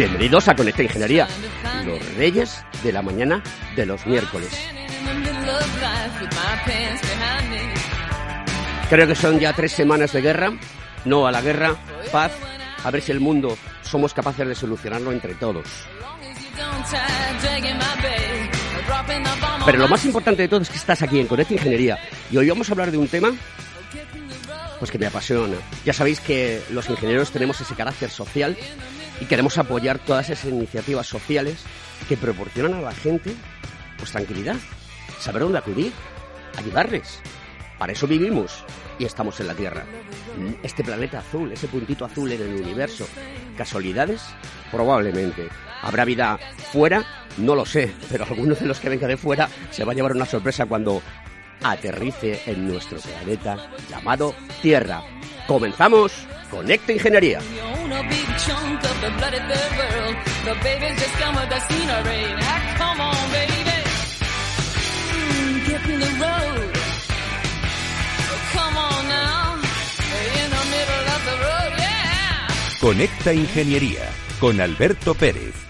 Bienvenidos a Conecta Ingeniería, los reyes de la mañana de los miércoles. Creo que son ya tres semanas de guerra. No a la guerra, paz, a ver si el mundo somos capaces de solucionarlo entre todos. Pero lo más importante de todo es que estás aquí en Conecta Ingeniería y hoy vamos a hablar de un tema pues que me apasiona. Ya sabéis que los ingenieros tenemos ese carácter social y queremos apoyar todas esas iniciativas sociales que proporcionan a la gente pues tranquilidad, saber dónde acudir, ayudarles. Para eso vivimos y estamos en la Tierra. Este planeta azul, ese puntito azul en el universo. ¿Casualidades? Probablemente. ¿Habrá vida fuera? No lo sé, pero alguno de los que venga de fuera se va a llevar una sorpresa cuando aterrice en nuestro planeta llamado Tierra. Comenzamos Conecta Ingeniería. Conecta Ingeniería con Alberto Pérez.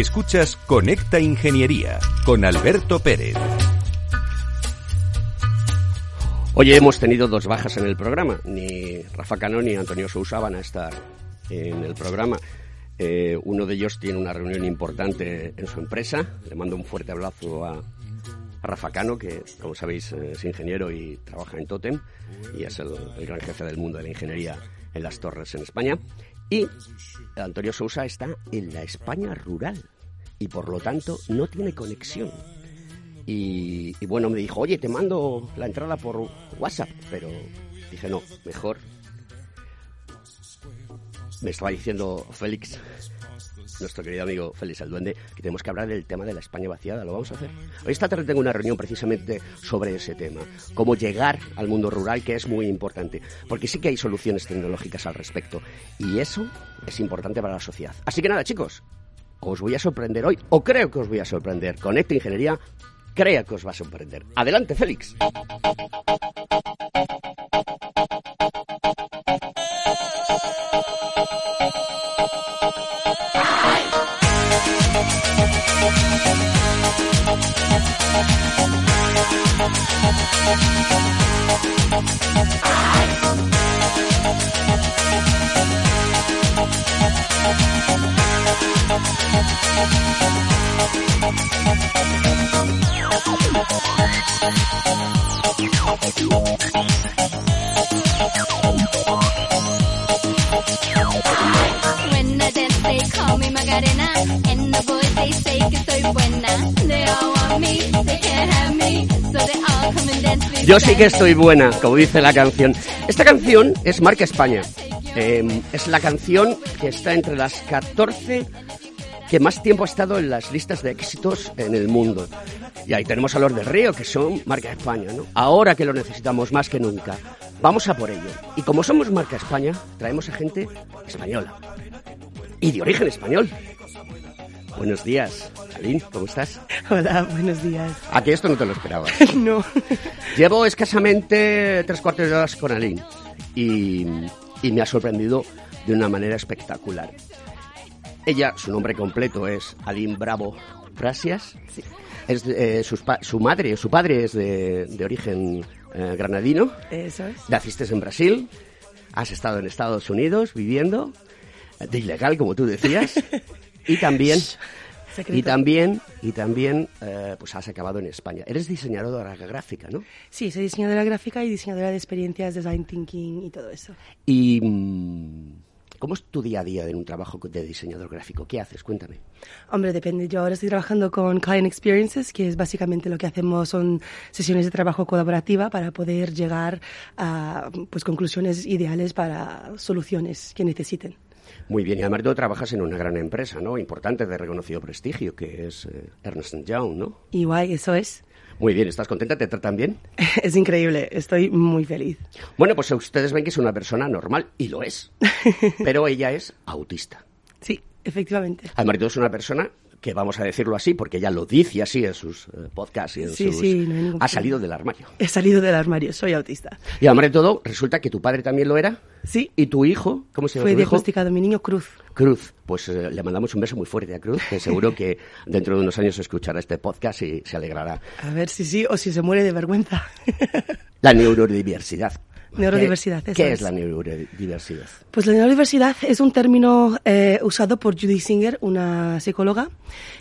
Escuchas Conecta Ingeniería con Alberto Pérez. Hoy hemos tenido dos bajas en el programa. Ni Rafa Cano ni Antonio Sousa van a estar en el programa. Eh, uno de ellos tiene una reunión importante en su empresa. Le mando un fuerte abrazo a, Rafa Cano, que como sabéis es ingeniero y trabaja en Totem y es el gran jefe del mundo de la ingeniería en las torres en España. Y Antonio Sousa está en la España rural y por lo tanto no tiene conexión. Y, bueno, me dijo, oye, te mando la entrada por WhatsApp, pero dije, no, mejor. Me estaba diciendo Félix, nuestro querido amigo Félix el Duende, que tenemos que hablar del tema de la España vaciada. Lo vamos a hacer. Hoy esta tarde tengo una reunión precisamente sobre ese tema. Cómo llegar al mundo rural, que es muy importante. Porque sí que hay soluciones tecnológicas al respecto. Y eso es importante para la sociedad. Así que nada, chicos. Os voy a sorprender hoy, o creo que os voy a sorprender. Con esta ingeniería, crea que os va a sorprender. Adelante, Félix. Yo sí que estoy buena, como dice la canción. Esta canción es marca España. Eh, es la canción que está entre las 14 que más tiempo ha estado en las listas de éxitos en el mundo. Y ahí tenemos a los del Río, que son marca España, ¿no? Ahora que lo necesitamos más que nunca. Vamos a por ello. Y como somos marca España, traemos a gente española. Y de origen español. Buenos días, Aline, ¿cómo estás? Hola, buenos días. ¿A que esto no te lo esperaba? No. Llevo escasamente tres cuartos de horas con Aline y, y me ha sorprendido de una manera espectacular. Ella, su nombre completo es Aline Bravo Frasias. Es, de- eh, sus pa- su madre, su padre es de, de origen eh, granadino. Eso es. Naciste en Brasil, has estado en Estados Unidos viviendo, eh, de ilegal, como tú decías, y también, Secreto. y también, y también, eh, pues has acabado en España. Eres diseñadora gráfica, ¿no? Sí, soy diseñadora gráfica y diseñadora de experiencias, design thinking y todo eso. Y mm, ¿cómo es tu día a día en un trabajo de diseñador gráfico? ¿Qué haces? Cuéntame. Hombre, depende. Yo ahora estoy trabajando con Client Experiences, que es básicamente lo que hacemos son sesiones de trabajo colaborativa para poder llegar a pues, conclusiones ideales para soluciones que necesiten. Muy bien, y además tú trabajas en una gran empresa, ¿no? Importante, de reconocido prestigio, que es eh, Ernst Young, ¿no? Y guay, eso es. Muy bien, ¿estás contenta? ¿Te tratan bien? Es increíble, estoy muy feliz. Bueno, pues ustedes ven que es una persona normal, y lo es. Pero ella es autista. Sí, efectivamente. Además, tú es una persona que, vamos a decirlo así, porque ella lo dice así en sus eh, podcasts y en Sí, sus... sí, no ha salido del armario. He salido del armario, soy autista. Y además de todo, resulta que tu padre también lo era. Sí. ¿Y tu hijo? ¿Cómo se llama Fue tu hijo? diagnosticado mi niño Cruz. Cruz, pues eh, le mandamos un beso muy fuerte a Cruz, que seguro que dentro de unos años escuchará este podcast y se alegrará. A ver si sí o si se muere de vergüenza. La neurodiversidad. Neurodiversidad, ¿Qué, eso qué es es. la neurodiversidad? Pues la neurodiversidad es un término eh, usado por Judy Singer, una psicóloga,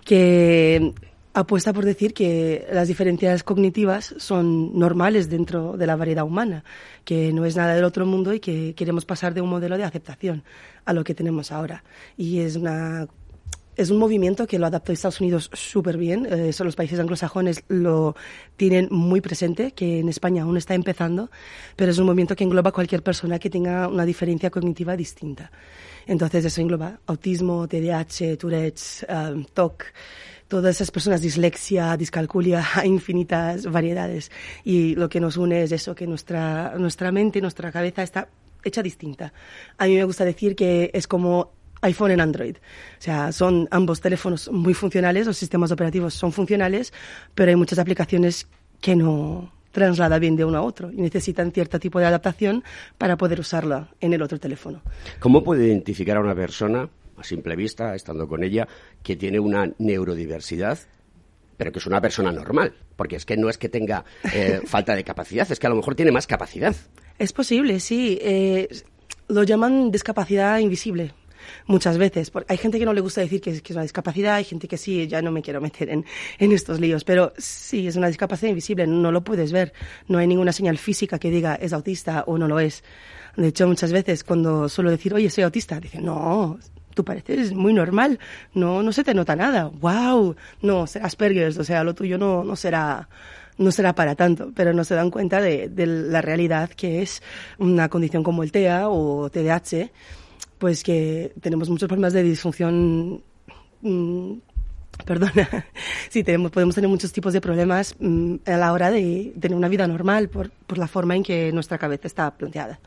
que apuesta por decir que las diferencias cognitivas son normales dentro de la variedad humana, que no es nada del otro mundo y que queremos pasar de un modelo de aceptación a lo que tenemos ahora. Y es una es un movimiento que lo adaptó Estados Unidos súper bien. Eh, eso los países anglosajones lo tienen muy presente, que en España aún está empezando, pero es un movimiento que engloba a cualquier persona que tenga una diferencia cognitiva distinta. Entonces eso engloba autismo, TDAH, Tourette's, um, TOC, todas esas personas, dislexia, discalculia, infinitas variedades. Y lo que nos une es eso, que nuestra, nuestra mente, nuestra cabeza está hecha distinta. A mí me gusta decir que es como iPhone en Android. O sea, son ambos teléfonos muy funcionales, los sistemas operativos son funcionales, pero hay muchas aplicaciones que no traslada bien de uno a otro y necesitan cierto tipo de adaptación para poder usarla en el otro teléfono. ¿Cómo puede identificar a una persona, a simple vista, estando con ella, que tiene una neurodiversidad, pero que es una persona normal? Porque es que no es que tenga eh, falta de capacidad, es que a lo mejor tiene más capacidad. Es posible, sí. Eh, lo llaman discapacidad invisible. Muchas veces. Por- Hay gente que no le gusta decir que es, es una discapacidad, hay gente que sí, ya no me quiero meter en, en estos líos, pero sí, es una discapacidad invisible, no lo puedes ver. No hay ninguna señal física que diga es autista o no lo es. De hecho, muchas veces cuando suelo decir, oye, soy autista, dicen, no, tú pareces muy normal, no, no se te nota nada. ¡Wow! No, será Asperger's, o sea, lo tuyo no, no será no será para tanto, pero no se dan cuenta de, de la realidad que es una condición como el TEA o TDAH, pues que tenemos muchos problemas de disfunción. mm, perdona, sí, tenemos, podemos tener muchos tipos de problemas mm, a la hora de tener una vida normal por, por la forma en que nuestra cabeza está planteada.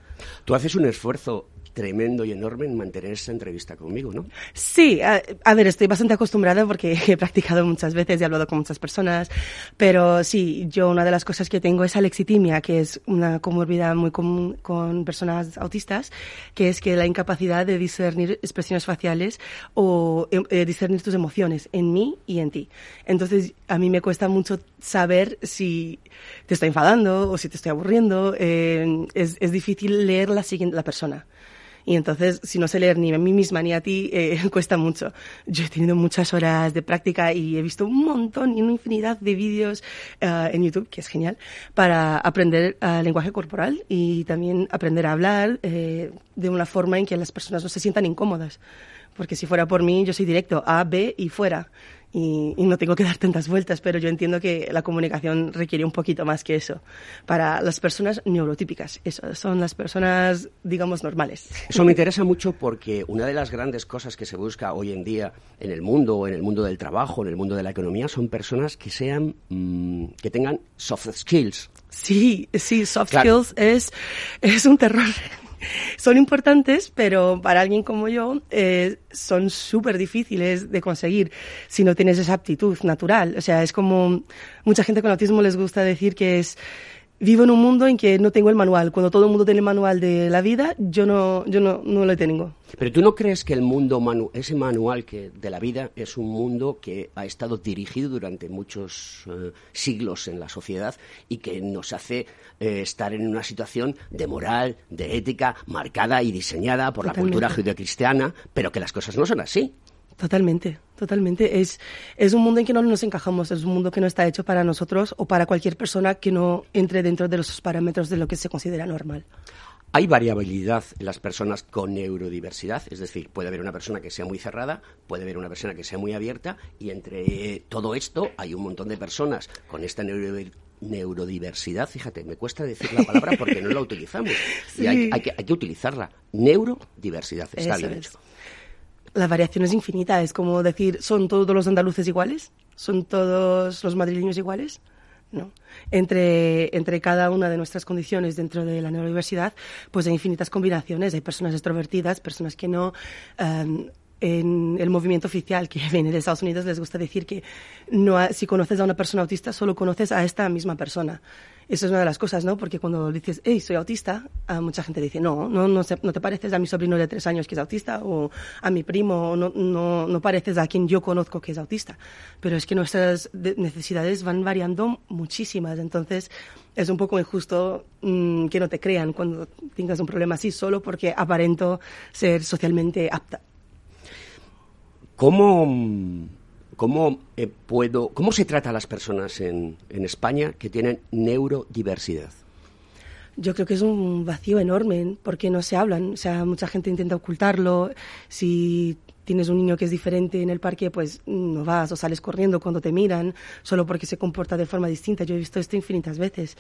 Tú haces un esfuerzo tremendo y enorme en mantener esa entrevista conmigo, ¿no? Sí, a, ver, estoy bastante acostumbrada porque he practicado muchas veces y he hablado con muchas personas, pero sí, yo una de las cosas que tengo es alexitimia, que es una comorbilidad muy común con personas autistas, que es que la incapacidad de discernir expresiones faciales o eh, eh, discernir tus emociones en mí y en ti. Entonces, a mí me cuesta mucho saber si te estoy enfadando o si te estoy aburriendo. eh, es, es difícil leer la siguiente la persona. Y entonces, si no sé leer ni a mí misma ni a ti, eh, cuesta mucho. Yo he tenido muchas horas de práctica y he visto un montón y una infinidad de vídeos eh, en YouTube, que es genial, para aprender eh, lenguaje corporal y también aprender a hablar eh, de una forma en que las personas no se sientan incómodas. porque si fuera por mí, yo soy directo, A, B y fuera. Y, y no tengo que dar tantas vueltas, pero yo entiendo que la comunicación requiere un poquito más que eso. Para las personas neurotípicas, eso, son las personas, digamos, normales. Eso me interesa mucho porque una de las grandes cosas que se busca hoy en día en el mundo, en el mundo del trabajo, en el mundo de la economía, son personas que sean, mm, que tengan soft skills. Sí, sí, soft Claro. skills es, es un terror. Son importantes, pero para alguien como yo eh, son súper difíciles de conseguir si no tienes esa aptitud natural. O sea, es como mucha gente con autismo les gusta decir que es vivo en un mundo en que no tengo el manual. Cuando todo el mundo tiene el manual de la vida, yo no, yo no, no lo tengo. Pero tú no crees que el mundo, manu- ese manual que, de la vida, es un mundo que ha estado dirigido durante muchos eh, siglos en la sociedad y que nos hace eh, estar en una situación de moral, de ética, marcada y diseñada por la cultura judeocristiana, pero que las cosas no son así. Totalmente, totalmente. Es, es un mundo en que no nos encajamos, es un mundo que no está hecho para nosotros o para cualquier persona que no entre dentro de los parámetros de lo que se considera normal. Hay variabilidad en las personas con neurodiversidad, es decir, puede haber una persona que sea muy cerrada, puede haber una persona que sea muy abierta, y entre todo esto hay un montón de personas con esta neuro- neurodiversidad. Fíjate, me cuesta decir la palabra porque no la utilizamos. Y hay, hay que, hay que utilizarla. Neurodiversidad, está Eso bien es. hecho. La variación es infinita, es como decir, ¿son todos los andaluces iguales? ¿Son todos los madrileños iguales? No. Entre, entre cada una de nuestras condiciones dentro de la neurodiversidad, pues hay infinitas combinaciones. Hay personas extrovertidas, personas que no. em, en el movimiento oficial que viene de Estados Unidos les gusta decir que no si conoces a una persona autista solo conoces a esta misma persona. Eso es una de las cosas, ¿no? Porque cuando dices, hey, soy autista, mucha gente dice, no, no, no, te pareces a mi sobrino de tres años que es autista o a mi primo, no, no, pareces a quien yo conozco que es autista. Pero es que nuestras de- necesidades van variando muchísimas, entonces es un poco injusto mm, que no te crean cuando tengas un problema así solo porque aparento ser socialmente apta. ¿Cómo, cómo eh, puedo, cómo se trata a las personas en, en España que tienen neurodiversidad? Yo creo que es un vacío enorme porque no se hablan. O sea, mucha gente intenta ocultarlo. Si tienes un niño que es diferente en el parque, pues no vas o sales corriendo cuando te miran solo porque se comporta de forma distinta. Yo he visto esto infinitas veces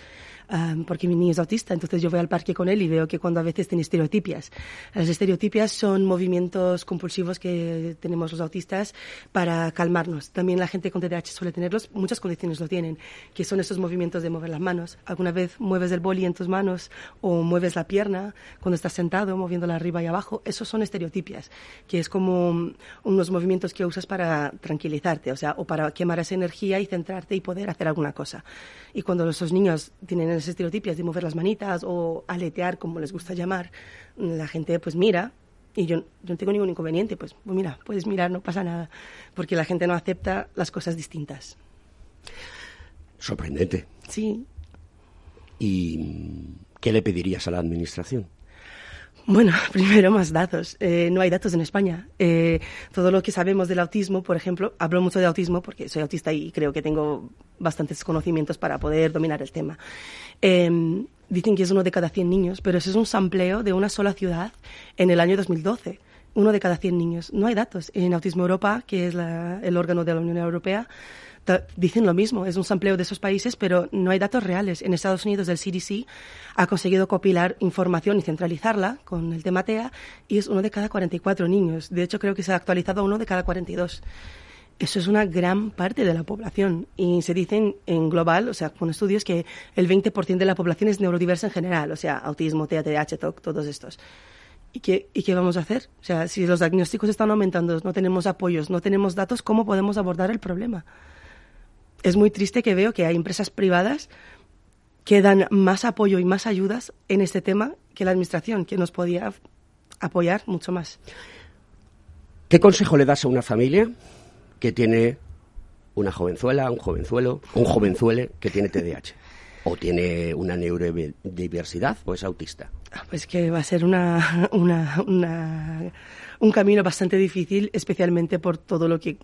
am, porque mi niño es autista, entonces yo voy al parque con él y veo que cuando a veces tiene estereotipias. Las estereotipias son movimientos compulsivos que tenemos los autistas para calmarnos. También la gente con TDAH suele tenerlos, muchas condiciones lo tienen, que son esos movimientos de mover las manos. Alguna vez mueves el boli en tus manos o mueves la pierna cuando estás sentado, moviéndola arriba y abajo. Esos son estereotipias, que es como unos movimientos que usas para tranquilizarte, o sea, o para quemar esa energía y centrarte y poder hacer alguna cosa. Y cuando esos niños tienen esas estereotipias de mover las manitas o aletear, como les gusta llamar, la gente pues mira y yo, yo no tengo ningún inconveniente, pues, pues mira, puedes mirar, no pasa nada, porque la gente no acepta las cosas distintas. Sorprendente. Sí, ¿Y qué le pedirías a la administración? Bueno, primero más datos. Eh, no hay datos en España. Eh, todo lo que sabemos del autismo, por ejemplo, hablo mucho de autismo porque soy autista y creo que tengo bastantes conocimientos para poder dominar el tema. Eh, dicen que es uno de cada 100 niños, pero eso es un sampleo de una sola ciudad en el año 2012. Uno de cada 100 niños. No hay datos. En Autismo Europa, que es el órgano de la Unión Europea, dicen lo mismo. Es un sampleo de esos países, pero no hay datos reales. En Estados Unidos, el CDC ha conseguido compilar información y centralizarla con el tema TEA y es uno de cada 44 niños. De hecho, creo que se ha actualizado a uno de cada 42. Eso es una gran parte de la población y se dicen en global, o sea, con estudios, que el 20% de la población es neurodiversa en general, o sea, autismo, TEA, TDAH, TOC, todos estos. ¿Y qué, ¿Y qué vamos a hacer? O sea, si los diagnósticos están aumentando, no tenemos apoyos, no tenemos datos, ¿cómo podemos abordar el problema? Es muy triste que veo que hay empresas privadas que dan más apoyo y más ayudas en este tema que la administración, que nos podía apoyar mucho más. ¿Qué consejo le das a una familia que tiene una jovenzuela, un jovenzuelo, un jovenzuele que tiene TDAH? ¿O tiene una neurodiversidad o es autista? Ah, Pues que va a ser una, una, una- un camino bastante difícil, especialmente por todo lo que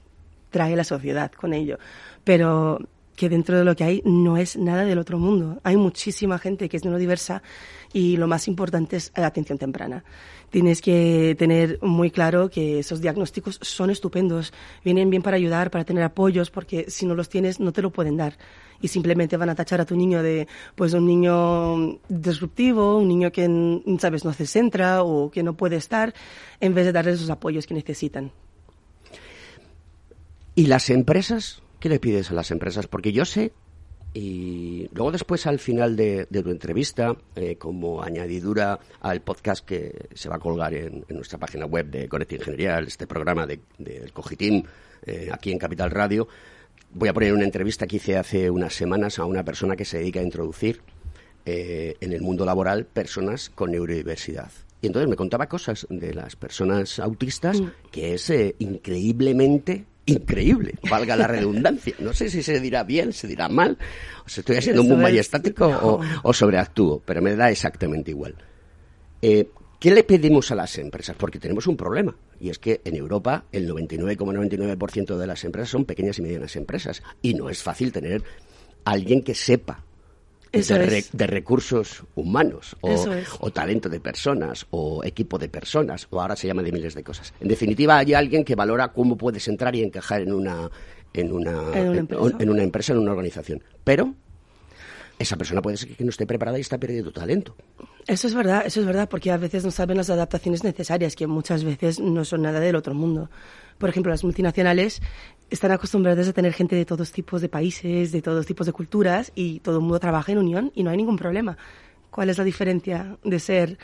trae la sociedad con ello. Pero que dentro de lo que hay no es nada del otro mundo. Hay muchísima gente que es neurodiversa y lo más importante es la atención temprana. Tienes que tener muy claro que esos diagnósticos son estupendos, vienen bien para ayudar, para tener apoyos, porque si no los tienes no te lo pueden dar. Y simplemente van a tachar a tu niño de, pues, un niño disruptivo, un niño que, sabes, no se centra o que no puede estar, en vez de darles esos apoyos que necesitan. ¿Y las empresas? ¿Qué le pides a las empresas? Porque yo sé, y luego después al final de, de tu entrevista, eh, como añadidura al podcast que se va a colgar en, en nuestra página web de Conecta Ingeniería, este programa de- del Cogitín, eh, aquí en Capital Radio, voy a poner una entrevista que hice hace unas semanas a una persona que se dedica a introducir eh, en el mundo laboral personas con neurodiversidad. Y entonces me contaba cosas de las personas autistas que es eh, increíblemente increíble, valga la redundancia. No sé si se dirá bien, se dirá mal, o si estoy haciendo muy es. majestático o, o sobreactúo, pero me da exactamente igual. Eh, ¿Qué le pedimos a las empresas? Porque tenemos un problema, y es que en Europa el 99,99% de las empresas son pequeñas y medianas empresas, y no es fácil tener alguien que sepa de, es. re- de recursos humanos, o, es. o talento de personas, o equipo de personas, o ahora se llama de miles de cosas. En definitiva, hay alguien que valora cómo puedes entrar y encajar en una, en una, En una empresa. en una empresa, en una organización. Pero esa persona puede ser que no esté preparada y está perdiendo talento. Eso es verdad, eso es verdad, porque a veces no saben las adaptaciones necesarias, que muchas veces no son nada del otro mundo. Por ejemplo, las multinacionales están acostumbradas a tener gente de todos tipos de países, de todos tipos de culturas, y todo el mundo trabaja en unión y no hay ningún problema. ¿Cuál es la diferencia de ser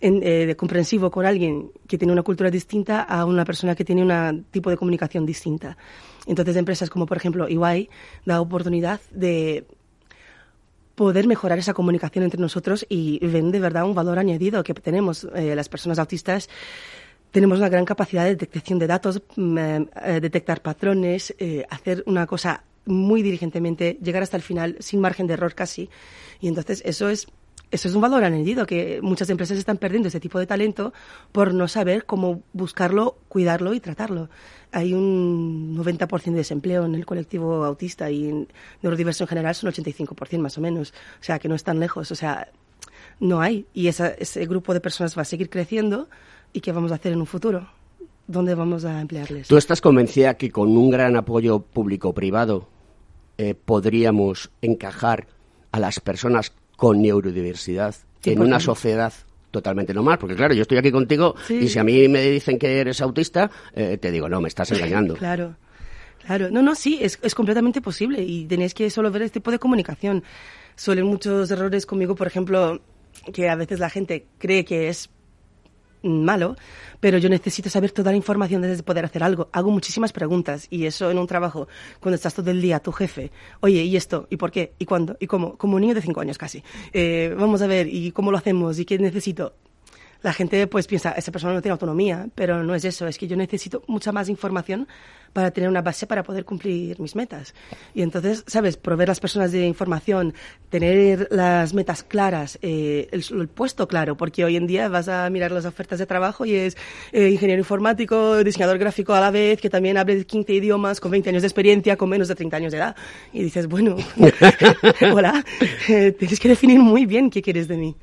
en- eh, de comprensivo con alguien que tiene una cultura distinta a una persona que tiene un tipo de comunicación distinta? Entonces, empresas como, por ejemplo, EY da oportunidad de poder mejorar esa comunicación entre nosotros y ven de verdad un valor añadido que tenemos eh, las personas autistas. Tenemos una gran capacidad de detección de datos, mm, eh, detectar patrones, eh, hacer una cosa muy diligentemente, llegar hasta el final sin margen de error casi. Y entonces eso es eso es un valor añadido que muchas empresas están perdiendo ese tipo de talento por no saber cómo buscarlo, cuidarlo y tratarlo. Hay un 90% de desempleo en el colectivo autista y en neurodiverso en general son 85% más o menos. O sea, que no están lejos. O sea, no hay. Y esa- ese grupo de personas va a seguir creciendo. ¿Y qué vamos a hacer en un futuro? ¿Dónde vamos a emplearles? ¿Tú estás convencida que con un gran apoyo público-privado eh, podríamos encajar a las personas con neurodiversidad en una 100%. sociedad totalmente normal? Porque claro, yo estoy aquí contigo Sí. y si a mí me dicen que eres autista, eh, te digo, no, me estás engañando. Claro, claro. No, no, sí, es, es completamente posible y tenéis que solo ver este tipo de comunicación. Suelen muchos errores conmigo, por ejemplo, que a veces la gente cree que es malo, pero yo necesito saber toda la información antes de poder hacer algo. Hago muchísimas preguntas y eso en un trabajo, cuando estás todo el día tu jefe, oye, ¿y esto? ¿Y por qué? ¿Y cuándo? ¿Y cómo? Como un niño de cinco años casi. Eh, vamos a ver, ¿y cómo lo hacemos? ¿Y qué necesito? La gente pues piensa, esa persona no tiene autonomía, pero no es eso, es que yo necesito mucha más información para tener una base para poder cumplir mis metas. Y entonces, ¿sabes? Proveer las personas de información, tener las metas claras, eh, el, puesto claro, porque hoy en día vas a mirar las ofertas de trabajo y es eh, ingeniero informático, diseñador gráfico a la vez, que también hable 15 idiomas, con 20 años de experiencia, con menos de 30 años de edad. Y dices, bueno, hola, eh, tienes que definir muy bien qué quieres de mí,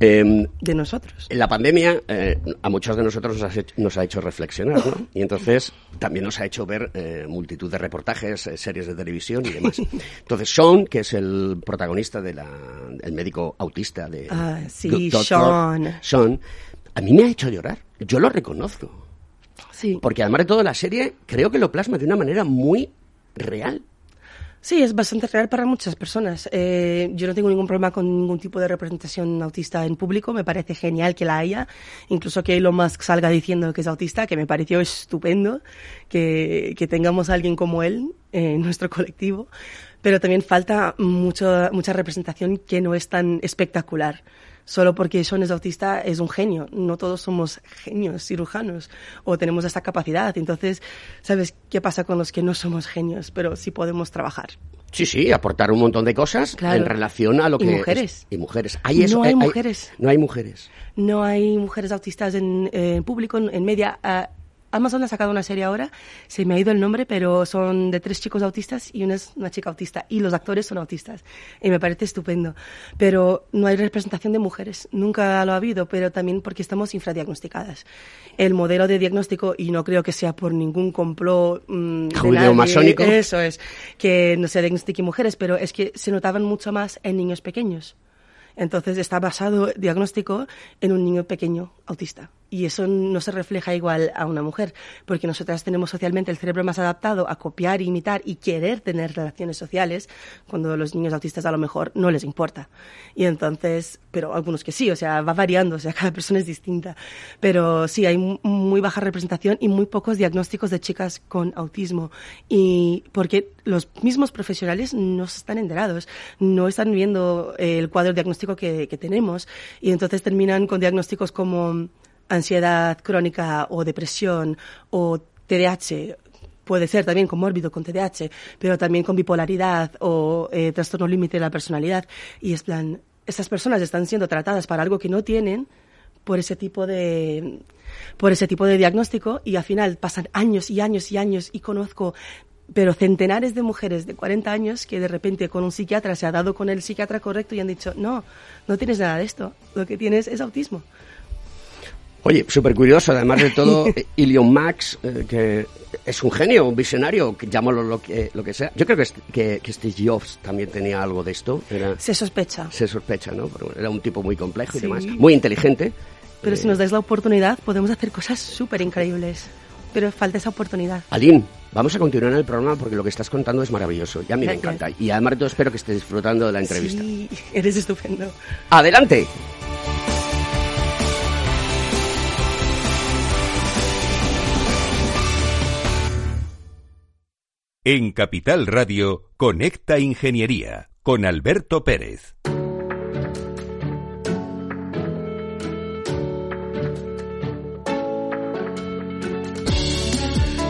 Em, de nosotros. La pandemia eh, a muchos de nosotros nos ha, hecho, nos ha hecho reflexionar, ¿no? Y entonces también nos ha hecho ver eh, multitud de reportajes, eh, series de televisión y demás. Entonces Sean, que es el protagonista de la, el médico autista de Ah, sí, Doctor Sean. Sean, a mí me ha hecho llorar. Yo lo reconozco, Sí. porque además de todo la serie creo que lo plasma de una manera muy real. Sí, es bastante real para muchas personas. Eh, yo no tengo ningún problema con ningún tipo de representación autista en público. Me parece genial que la haya. Incluso que Elon Musk salga diciendo que es autista, que me pareció estupendo que, que tengamos a alguien como él en nuestro colectivo. Pero también falta mucho, mucha representación que no es tan espectacular. Solo porque Sean es autista es un genio. No todos somos genios cirujanos o tenemos esa capacidad. Entonces, ¿sabes qué pasa con los que no somos genios, pero sí podemos trabajar? Sí, sí, aportar un montón de cosas Claro. en relación a lo Y que... mujeres. es- y mujeres. Hay eso, No hay mujeres. No hay mujeres. No hay mujeres autistas en, en público, en, en media. ah, Amazon ha sacado una serie ahora, se me ha ido el nombre, pero son de tres chicos autistas y una es una chica autista. Y los actores son autistas. Y me parece estupendo. Pero no hay representación de mujeres. Nunca lo ha habido, pero también porque estamos infradiagnosticadas. El modelo de diagnóstico, y no creo que sea por ningún complot mm, de Judeo masónico. Eso es, que no se diagnostiquen mujeres, pero es que se notaban mucho más en niños pequeños. Entonces está basado diagnóstico en un niño pequeño autista. Y eso no se refleja igual a una mujer, porque nosotras tenemos socialmente el cerebro más adaptado a copiar, imitar y querer tener relaciones sociales, cuando los niños autistas a lo mejor no les importa. Y entonces, pero algunos que sí, o sea, va variando, o sea, cada persona es distinta. Pero sí, hay mu- muy baja representación y muy pocos diagnósticos de chicas con autismo. Y porque los mismos profesionales no están enterados, no están viendo el cuadro diagnóstico que, que tenemos. Y entonces terminan con diagnósticos como ansiedad crónica o depresión o TDAH. Puede ser también comórbido con TDAH, pero también con bipolaridad o eh, trastorno límite de la personalidad. Y es plan, estas personas están siendo tratadas para algo que no tienen por ese tipo de por ese tipo de diagnóstico y al final pasan años y años y años y conozco pero centenares de mujeres de 40 años que de repente con un psiquiatra se ha dado con el psiquiatra correcto y han dicho, no, no tienes nada de esto, lo que tienes es autismo. Oye, súper curioso, además de todo, Elon Max, eh, que es un genio, un visionario, llámalo lo que, lo que sea. Yo creo que, que, que Steve Jobs también tenía algo de esto, era, Se sospecha. se sospecha, ¿no? Era un tipo muy complejo y Sí. demás, muy inteligente. Pero Eh, si nos dais la oportunidad, podemos hacer cosas súper increíbles. Pero falta esa oportunidad. Aline, vamos a continuar en el programa porque lo que estás contando es maravilloso y a mí me Gracias. encanta. Y además de todo espero que estés disfrutando de la entrevista. Sí, eres estupendo. ¡Adelante! En Capital Radio, Conecta Ingeniería con Alberto Pérez.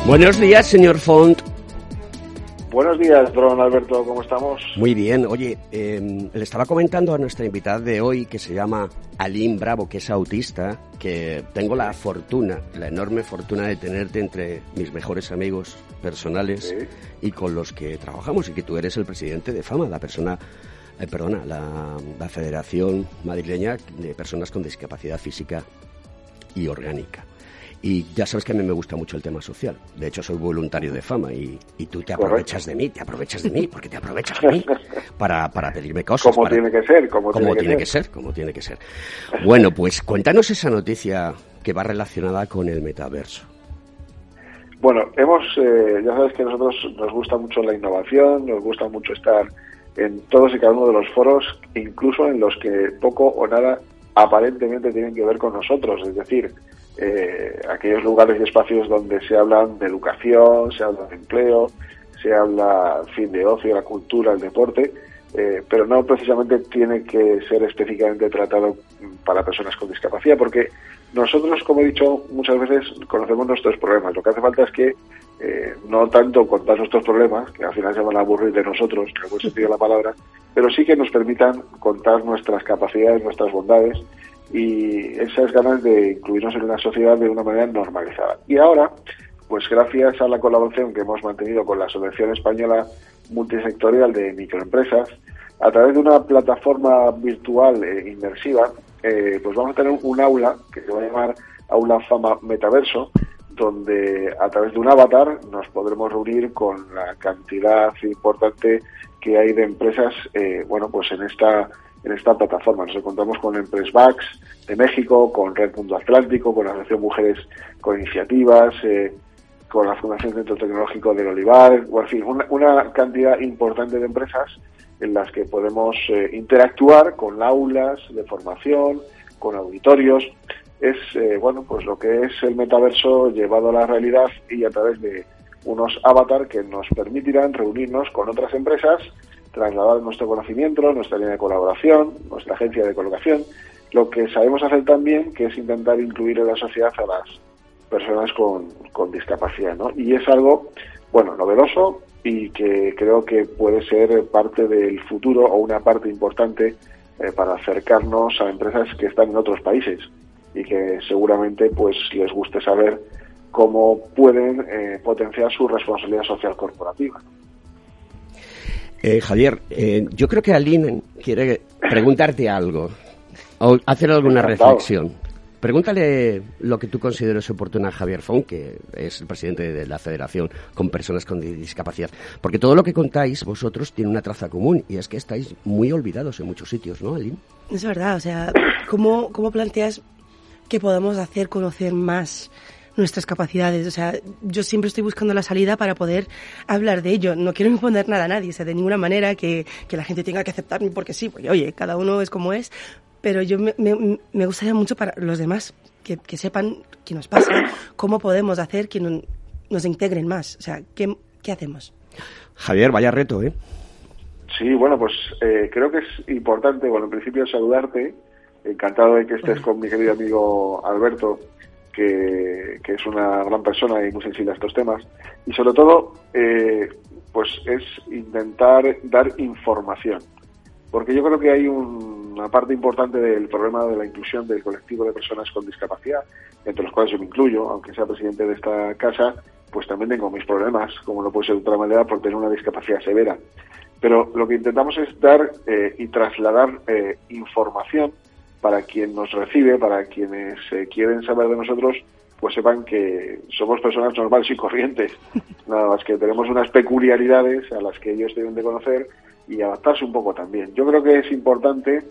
Buenos días, señor Font. Buenos días, don Alberto, ¿cómo estamos? Muy bien, oye, eh, le estaba comentando a nuestra invitada de hoy que se llama Aline Bravo, que es autista, que tengo la fortuna, la enorme fortuna de tenerte entre mis mejores amigos personales Sí. y con los que trabajamos y que tú eres el presidente de FAMA, la persona, eh, perdona, la, la Federación Madrileña de Personas con Discapacidad Física y Orgánica. Y ya sabes que a mí me gusta mucho el tema social. De hecho, soy voluntario de fama y, y tú te Correcto. aprovechas de mí, te aprovechas de mí, porque te aprovechas de mí para, para pedirme cosas. Como para- tiene que ser, como, como tiene que ser, como tiene que ser. Bueno, pues cuéntanos esa noticia que va relacionada con el metaverso. Bueno, hemos, eh, ya sabes que a nosotros nos gusta mucho la innovación, nos gusta mucho estar en todos y cada uno de los foros, incluso en los que poco o nada aparentemente tienen que ver con nosotros, es decir, eh, aquellos lugares y espacios donde se hablan de educación, se habla de empleo, se habla, en fin, de ocio, la cultura, el deporte, eh, pero no precisamente tiene que ser específicamente tratado para personas con discapacidad, porque nosotros, como he dicho muchas veces, conocemos nuestros problemas. Lo que hace falta es que eh, no tanto contar nuestros problemas, que al final se van a aburrir de nosotros, en el buen sentido de la palabra, pero sí que nos permitan contar nuestras capacidades, nuestras bondades y esas ganas de incluirnos en una sociedad de una manera normalizada. Y ahora, pues gracias a la colaboración que hemos mantenido con la Asociación Española Multisectorial de Microempresas, a través de una plataforma virtual e inmersiva, eh, pues vamos a tener un aula que se va a llamar Aula Fama Metaverso, donde a través de un avatar nos podremos reunir con la cantidad importante que hay de empresas, eh, bueno, pues en esta en esta plataforma. Nos encontramos con Empresvax de México, con Red Mundo Atlántico, con la Asociación Mujeres con Iniciativas, eh, con la Fundación Centro Tecnológico del Olivar, o en fin, una, una cantidad importante de empresas en las que podemos eh, interactuar con aulas de formación, con auditorios. Es, eh, bueno, pues lo que es el metaverso llevado a la realidad y a través de unos avatar que nos permitirán reunirnos con otras empresas, trasladar nuestro conocimiento, nuestra línea de colaboración, nuestra agencia de colocación, lo que sabemos hacer también, que es intentar incluir en la sociedad a las personas con, con discapacidad, ¿no? Y es algo, bueno, novedoso y que creo que puede ser parte del futuro o una parte importante eh, para acercarnos a empresas que están en otros países y que seguramente pues les guste saber cómo pueden eh, potenciar su responsabilidad social corporativa. Eh, Javier, eh, yo creo que Aline quiere preguntarte algo o hacer alguna reflexión. Pregúntale lo que tú consideres oportuno a Javier Font, que es el presidente de la Federación con Personas con Discapacidad. Porque todo lo que contáis vosotros tiene una traza común y es que estáis muy olvidados en muchos sitios, ¿no, Aline? Es verdad, o sea, ¿cómo, cómo planteas que podamos hacer conocer más nuestras capacidades? O sea, yo siempre estoy buscando la salida para poder hablar de ello. No quiero imponer nada a nadie, o sea, de ninguna manera que, que la gente tenga que aceptarme porque sí, porque oye, cada uno es como es, pero yo me, me, me gustaría mucho para los demás que, que sepan qué nos pasa, cómo podemos hacer que no- nos integren más, o sea, ¿qué, qué hacemos? Javier, vaya reto, ¿eh? Sí, bueno, pues eh, creo que es importante, bueno, en principio saludarte, encantado de que estés con mi querido amigo Alberto, que, es una gran persona y muy sensible a estos temas, y sobre todo, eh, pues es intentar dar información, porque yo creo que hay un- una parte importante del problema de la inclusión del colectivo de personas con discapacidad, entre los cuales yo me incluyo, aunque sea presidente de esta casa, pues también tengo mis problemas, como no puede ser de otra manera, por tener una discapacidad severa. Pero lo que intentamos es dar eh, y trasladar eh, información para quien nos recibe, para quienes eh, quieren saber de nosotros, pues sepan que somos personas normales y corrientes. Nada más que tenemos unas peculiaridades a las que ellos deben de conocer y adaptarse un poco también. Yo creo que es importante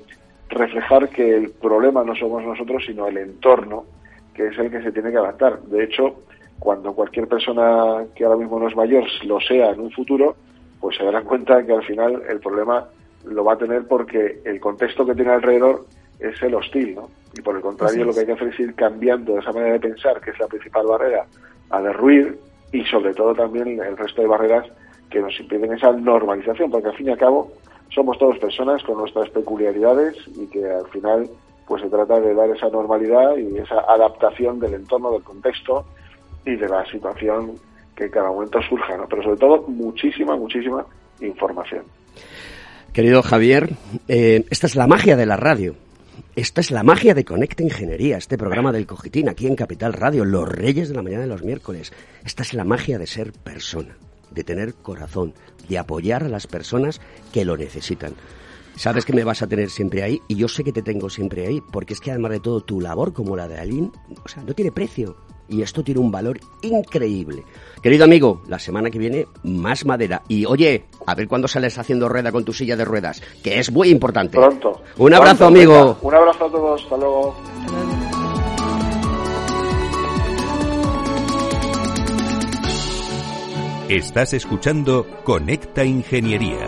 reflejar que el problema no somos nosotros, sino el entorno, que es el que se tiene que adaptar. De hecho, cuando cualquier persona que ahora mismo no es mayor lo sea en un futuro, pues se darán cuenta que al final el problema lo va a tener porque el contexto que tiene alrededor es el hostil, ¿no? Y por el contrario, lo que hay que hacer es ir cambiando esa manera de pensar, que es la principal barrera, a derruir y sobre todo también el resto de barreras que nos impiden esa normalización, porque al fin y al cabo somos todos personas con nuestras peculiaridades y que al final pues se trata de dar esa normalidad y esa adaptación del entorno, del contexto y de la situación que en cada momento surja, ¿no? Pero sobre todo muchísima, muchísima información. Querido Javier, eh, esta es la magia de la radio. Esta es la magia de Conecta Ingeniería, este programa del Cogitín aquí en Capital Radio, los reyes de la mañana de los miércoles. Esta es la magia de ser persona, de tener corazón, de apoyar a las personas que lo necesitan. Sabes que me vas a tener siempre ahí y yo sé que te tengo siempre ahí porque es que además de todo tu labor como la de Aline, o sea, no tiene precio y esto tiene un valor increíble. Querido amigo, la semana que viene más madera y oye, a ver cuándo sales haciendo rueda con tu silla de ruedas, que es muy importante. Pronto. Un abrazo, Pronto, amigo. venga. Un abrazo a todos. Hasta luego. Estás escuchando Conecta Ingeniería.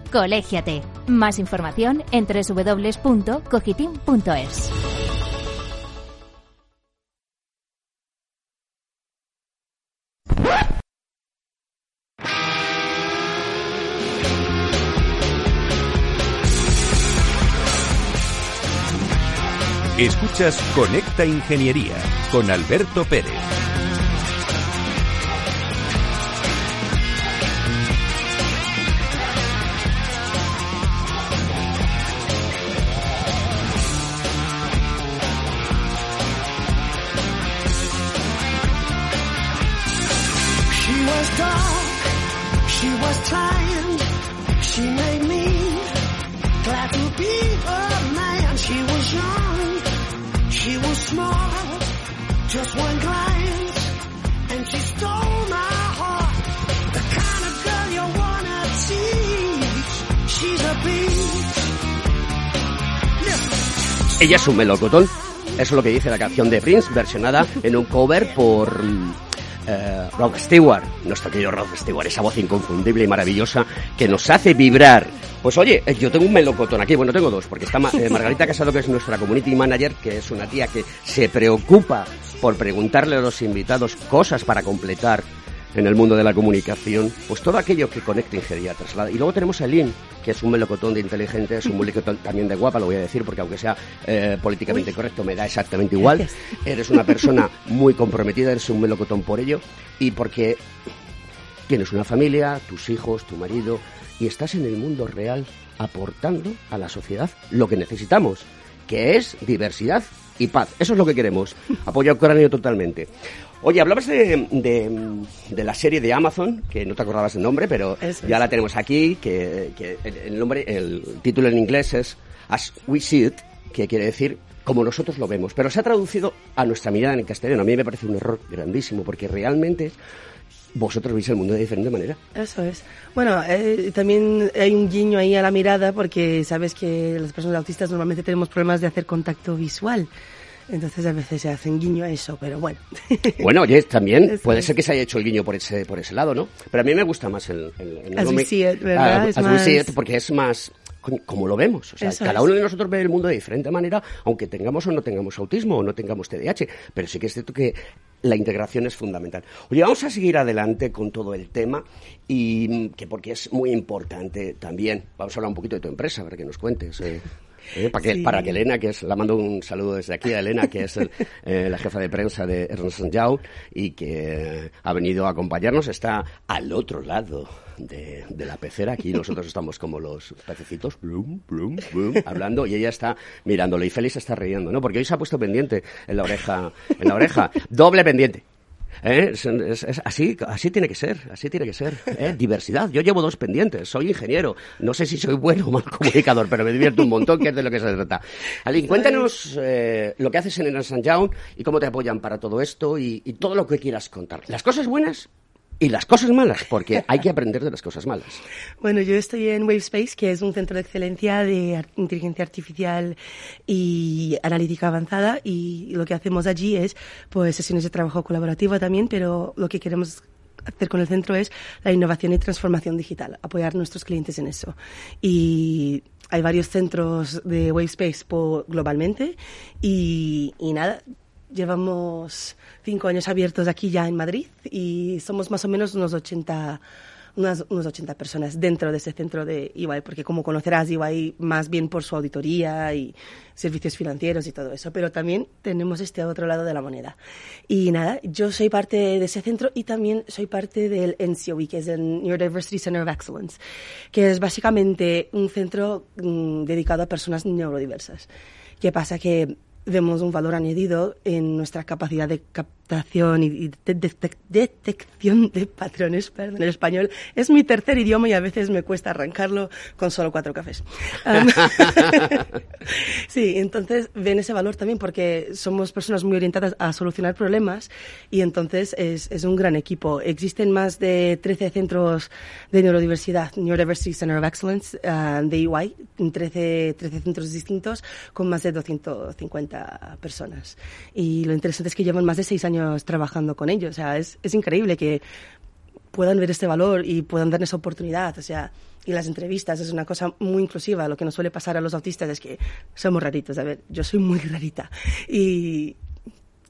Colégiate. Más información en www.cogitim.es. Escuchas Conecta Ingeniería con Alberto Pérez. Ella es un melocotón. Eso es lo que dice la canción de Prince, versionada en un cover por mm, eh, Rod Stewart, nuestro querido Rod Stewart, esa voz inconfundible y maravillosa que nos hace vibrar. Pues oye, eh, yo tengo un melocotón aquí, bueno, tengo dos, porque está eh, Margarita Casado, que es nuestra community manager, que es una tía que se preocupa por preguntarle a los invitados cosas para completar en el mundo de la comunicación, pues todo aquello que conecta ingeniería traslada. Y luego tenemos a Lynn, que es un melocotón de inteligente, es un melocotón también de guapa, lo voy a decir, porque aunque sea eh, políticamente correcto, me da exactamente igual. Gracias. Eres una persona muy comprometida, eres un melocotón por ello, y porque tienes una familia, tus hijos, tu marido, y estás en el mundo real aportando a la sociedad lo que necesitamos, que es diversidad y paz. Eso es lo que queremos. Apoyo a Ucrania totalmente. Oye, hablabas de, de- de la serie de Amazon, que no te acordabas el nombre, pero Eso ya la tenemos aquí, que, el nombre, el título en inglés es As We See It, que quiere decir como nosotros lo vemos, pero se ha traducido a nuestra mirada en castellano. A mí me parece un error grandísimo, porque realmente vosotros veis el mundo de diferente manera. Eso es. Bueno, eh, también hay un guiño ahí a la mirada porque sabes que las personas autistas normalmente tenemos problemas de hacer contacto visual. Entonces a veces se hacen guiño a eso, pero bueno. Bueno, oye, también puede ser que se haya hecho el guiño por ese, por ese lado, ¿no? Pero a mí me gusta más el... el, el As we nombre- see it, ¿verdad? Es as we see más- it, porque es más como lo vemos. O sea, Eso cada es. uno de nosotros ve el mundo de diferente manera, aunque tengamos o no tengamos autismo o no tengamos TDAH. Pero sí que es cierto que la integración es fundamental. Oye, vamos a seguir adelante con todo el tema y mm, que porque es muy importante también. Vamos a hablar un poquito de tu empresa para que nos cuentes. eh. Eh, para, que, Sí. para que Elena, que es, la mando un saludo desde aquí a Elena, que es el, eh, la jefa de prensa de Ernst Young y que eh, ha venido a acompañarnos, está al otro lado de, de la pecera. Aquí nosotros estamos como los pececitos, blum, blum, blum, hablando y ella está mirándolo y Félix está riendo, ¿no? Porque hoy se ha puesto pendiente en la oreja, en la oreja, doble pendiente. ¿Eh? Es- es- es- así, así tiene que ser, así tiene que ser. ¿eh? Diversidad. Yo llevo dos pendientes, soy ingeniero. No sé si soy bueno o mal comunicador, pero me divierto un montón, que es de lo que se trata. Alin, cuéntanos eh, lo que haces en Ernst Young y cómo te apoyan para todo esto y, y todo lo que quieras contar. Las cosas buenas y las cosas malas, porque hay que aprender de las cosas malas. Bueno, yo estoy en WaveSpace, que es un centro de excelencia de inteligencia artificial y analítica avanzada, y lo que hacemos allí es pues sesiones de trabajo colaborativa también, pero lo que queremos hacer con el centro es la innovación y transformación digital, apoyar a nuestros clientes en eso. Y hay varios centros de WaveSpace globalmente y, y nada, llevamos cinco años abiertos aquí ya en Madrid y somos más o menos unos 80 unas, unos 80 personas dentro de ese centro de EY, porque como conocerás, EY más bien por su auditoría y servicios financieros y todo eso, pero también tenemos este otro lado de la moneda. Y nada, yo soy parte de ese centro y también soy parte del NCOE, que es el Neurodiversity Center of Excellence, que es básicamente un centro mm, dedicado a personas neurodiversas. ¿Qué pasa? Que vemos un valor añadido en nuestra capacidad de captación y y de- de- de- detección de patrones. Perdón, el español es mi tercer idioma y a veces me cuesta arrancarlo con solo cuatro cafés. Um, sí, entonces ven ese valor también porque somos personas muy orientadas a solucionar problemas y entonces es, es un gran equipo. Existen más de 13 centros de neurodiversidad, Neurodiversity Center of Excellence ah, de EY, en 13, 13 centros distintos con más de 250 personas. Y lo interesante es que llevan más de seis años trabajando con ellos. O sea, es, es increíble que puedan ver este valor y puedan darles esa oportunidad. O sea, y las entrevistas es una cosa muy inclusiva. Lo que nos suele pasar a los autistas es que somos raritos. A ver, yo soy muy rarita. Y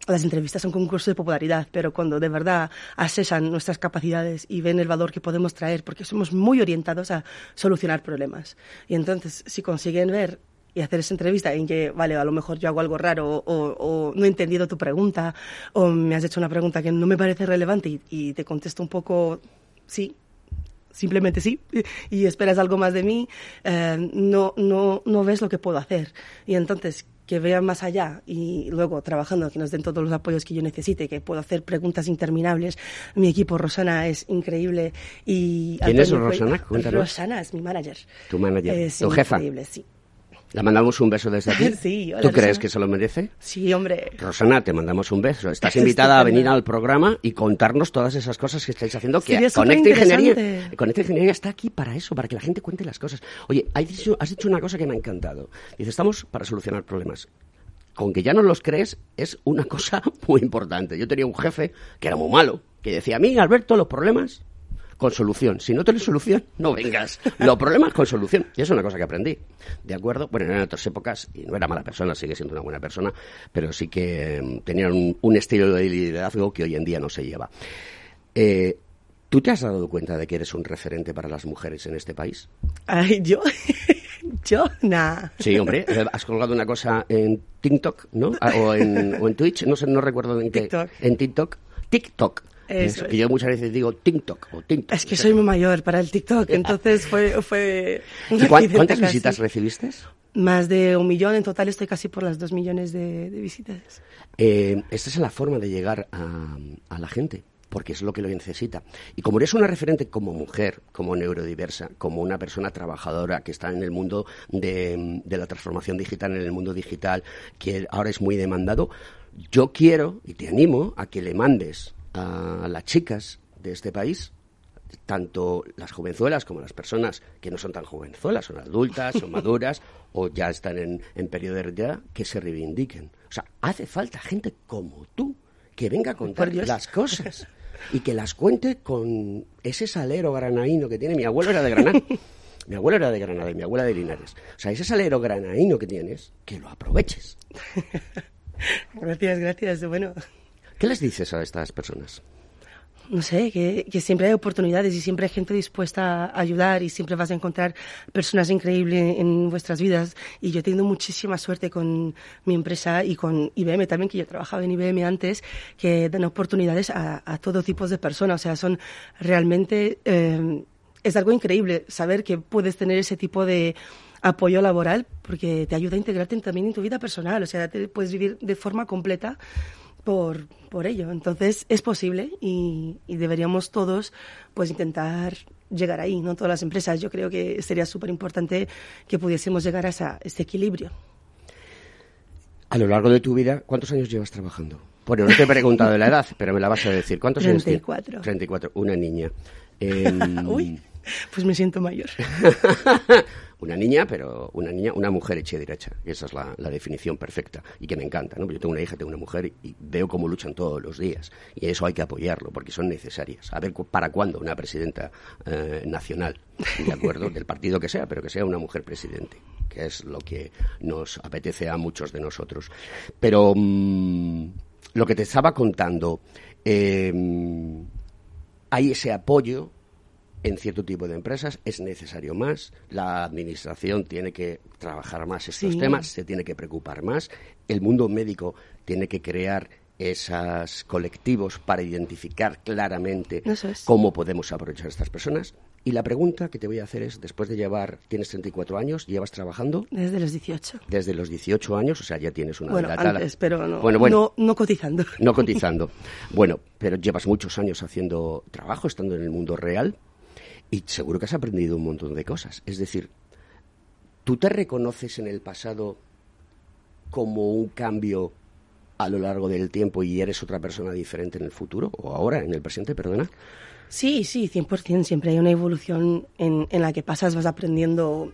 las entrevistas son concursos de popularidad, pero cuando de verdad asesan nuestras capacidades y ven el valor que podemos traer, porque somos muy orientados a solucionar problemas. Y entonces, si consiguen ver y hacer esa entrevista en que, vale, a lo mejor yo hago algo raro o, o no he entendido tu pregunta o me has hecho una pregunta que no me parece relevante y, y te contesto un poco sí, simplemente sí, y esperas algo más de mí, eh, no, no, no ves lo que puedo hacer. Y entonces, que vean más allá y luego trabajando, que nos den todos los apoyos que yo necesite, que puedo hacer preguntas interminables. Mi equipo, Rosana, es increíble. Y ¿Quién es Antonio Rosana? Cuéntanos. Rosana es mi manager. Tu manager, Es tu jefa. increíble, sí. Le mandamos un beso desde aquí. Sí, hola, ¿Tú crees Rosana. que se lo merece? Sí, hombre. Rosana, te mandamos un beso. Estás invitada a venir al programa y contarnos todas esas cosas que estáis haciendo. Que Conecta Ingeniería. Conecta Ingeniería está aquí para eso, para que la gente cuente las cosas. Oye, has dicho, has dicho una cosa que me ha encantado. Dice, estamos para solucionar problemas. con que ya no los crees es una cosa muy importante. Yo tenía un jefe que era muy malo, que decía, a mí, Alberto, los problemas con solución. Si no tienes solución, no vengas. Los problemas con solución. Y es una cosa que aprendí. ¿De acuerdo? Bueno, en otras épocas, y no era mala persona, sigue siendo una buena persona, pero sí que eh, tenían un, un estilo de liderazgo que hoy en día no se lleva. Eh, ¿Tú te has dado cuenta de que eres un referente para las mujeres en este país? Ay, yo, yo, nah. Sí, hombre, eh, has colgado una cosa en TikTok, ¿no? Ah, O en, o en Twitch, no sé, no recuerdo en qué. TikTok. En TikTok. TikTok. Eso Es que es. yo muchas veces digo TikTok o TikTok. Es que soy muy mayor para el TikTok, entonces fue, fue un ¿Y cuán- accidente ¿Cuántas casi. visitas recibiste? Más de un millón, en total estoy casi por las dos millones de, de visitas. Eh, esta es la forma de llegar a, a la gente, porque es lo que lo necesita. Y como eres una referente como mujer, como neurodiversa, como una persona trabajadora que está en el mundo de, de la transformación digital, en el mundo digital, que ahora es muy demandado, yo quiero y te animo a que le mandes a las chicas de este país tanto las jovenzuelas como las personas que no son tan jovenzuelas, son adultas, son maduras o ya están en, en periodo de retirada, que se reivindiquen. O sea, hace falta gente como tú que venga a contar las cosas y que las cuente con ese salero granaíno que tiene. Mi abuelo era de Granada. Mi abuelo era de Granada y mi abuela de Linares. O sea, ese salero granaíno que tienes, que lo aproveches. Gracias, gracias. Bueno, ¿Qué les dices a estas personas? no sé, que, que siempre hay oportunidades y siempre hay gente dispuesta a ayudar y siempre vas a encontrar personas increíbles en vuestras vidas. Y yo he tenido muchísima suerte con mi empresa y con IBM también, que yo trabajaba en IBM antes, que dan oportunidades a, a todo tipo de personas. O sea, son realmente, eh, es algo increíble saber que puedes tener ese tipo de apoyo laboral porque te ayuda a integrarte también en tu vida personal. O sea, te puedes vivir de forma completa por, por ello. Entonces es posible y, y deberíamos todos pues intentar llegar ahí, no todas las empresas. Yo creo que sería súper importante que pudiésemos llegar a esa, ese equilibrio. A lo largo de tu vida, ¿cuántos años llevas trabajando? Bueno, no te he preguntado la edad, pero me la vas a decir. ¿Cuántos años tienes? 34. 34, una niña. Em, Uy, pues me siento mayor. una niña, pero una niña, una mujer hecha y derecha. Esa es la, definición perfecta y que me encanta. ¿no? Yo tengo una hija, tengo una mujer y veo cómo luchan todos los días. Y eso hay que apoyarlo porque son necesarias. A ver para cuándo una presidenta eh, nacional, ¿de acuerdo? Del partido que sea, pero que sea una mujer presidente, que es lo que nos apetece a muchos de nosotros. Pero mm, lo que te estaba contando, eh, hay ese apoyo en cierto tipo de empresas es necesario más, la administración tiene que trabajar más estos Sí. temas, se tiene que preocupar más, el mundo médico tiene que crear esos colectivos para identificar claramente es. cómo podemos aprovechar a estas personas. Y la pregunta que te voy a hacer es, después de llevar, tienes 34 años, llevas trabajando Desde los 18. desde los 18 años, o sea, ya tienes una Bueno, dilatada- antes, pero no, Bueno, bueno, no, no cotizando. no cotizando. Bueno, pero llevas muchos años haciendo trabajo, estando en el mundo real, y seguro que has aprendido un montón de cosas. Es decir, ¿tú te reconoces en el pasado como un cambio a lo largo del tiempo y eres otra persona diferente en el futuro? ¿O ahora, en el presente, perdona? Sí, sí, 100%. Siempre hay una evolución en, en la que pasas, vas aprendiendo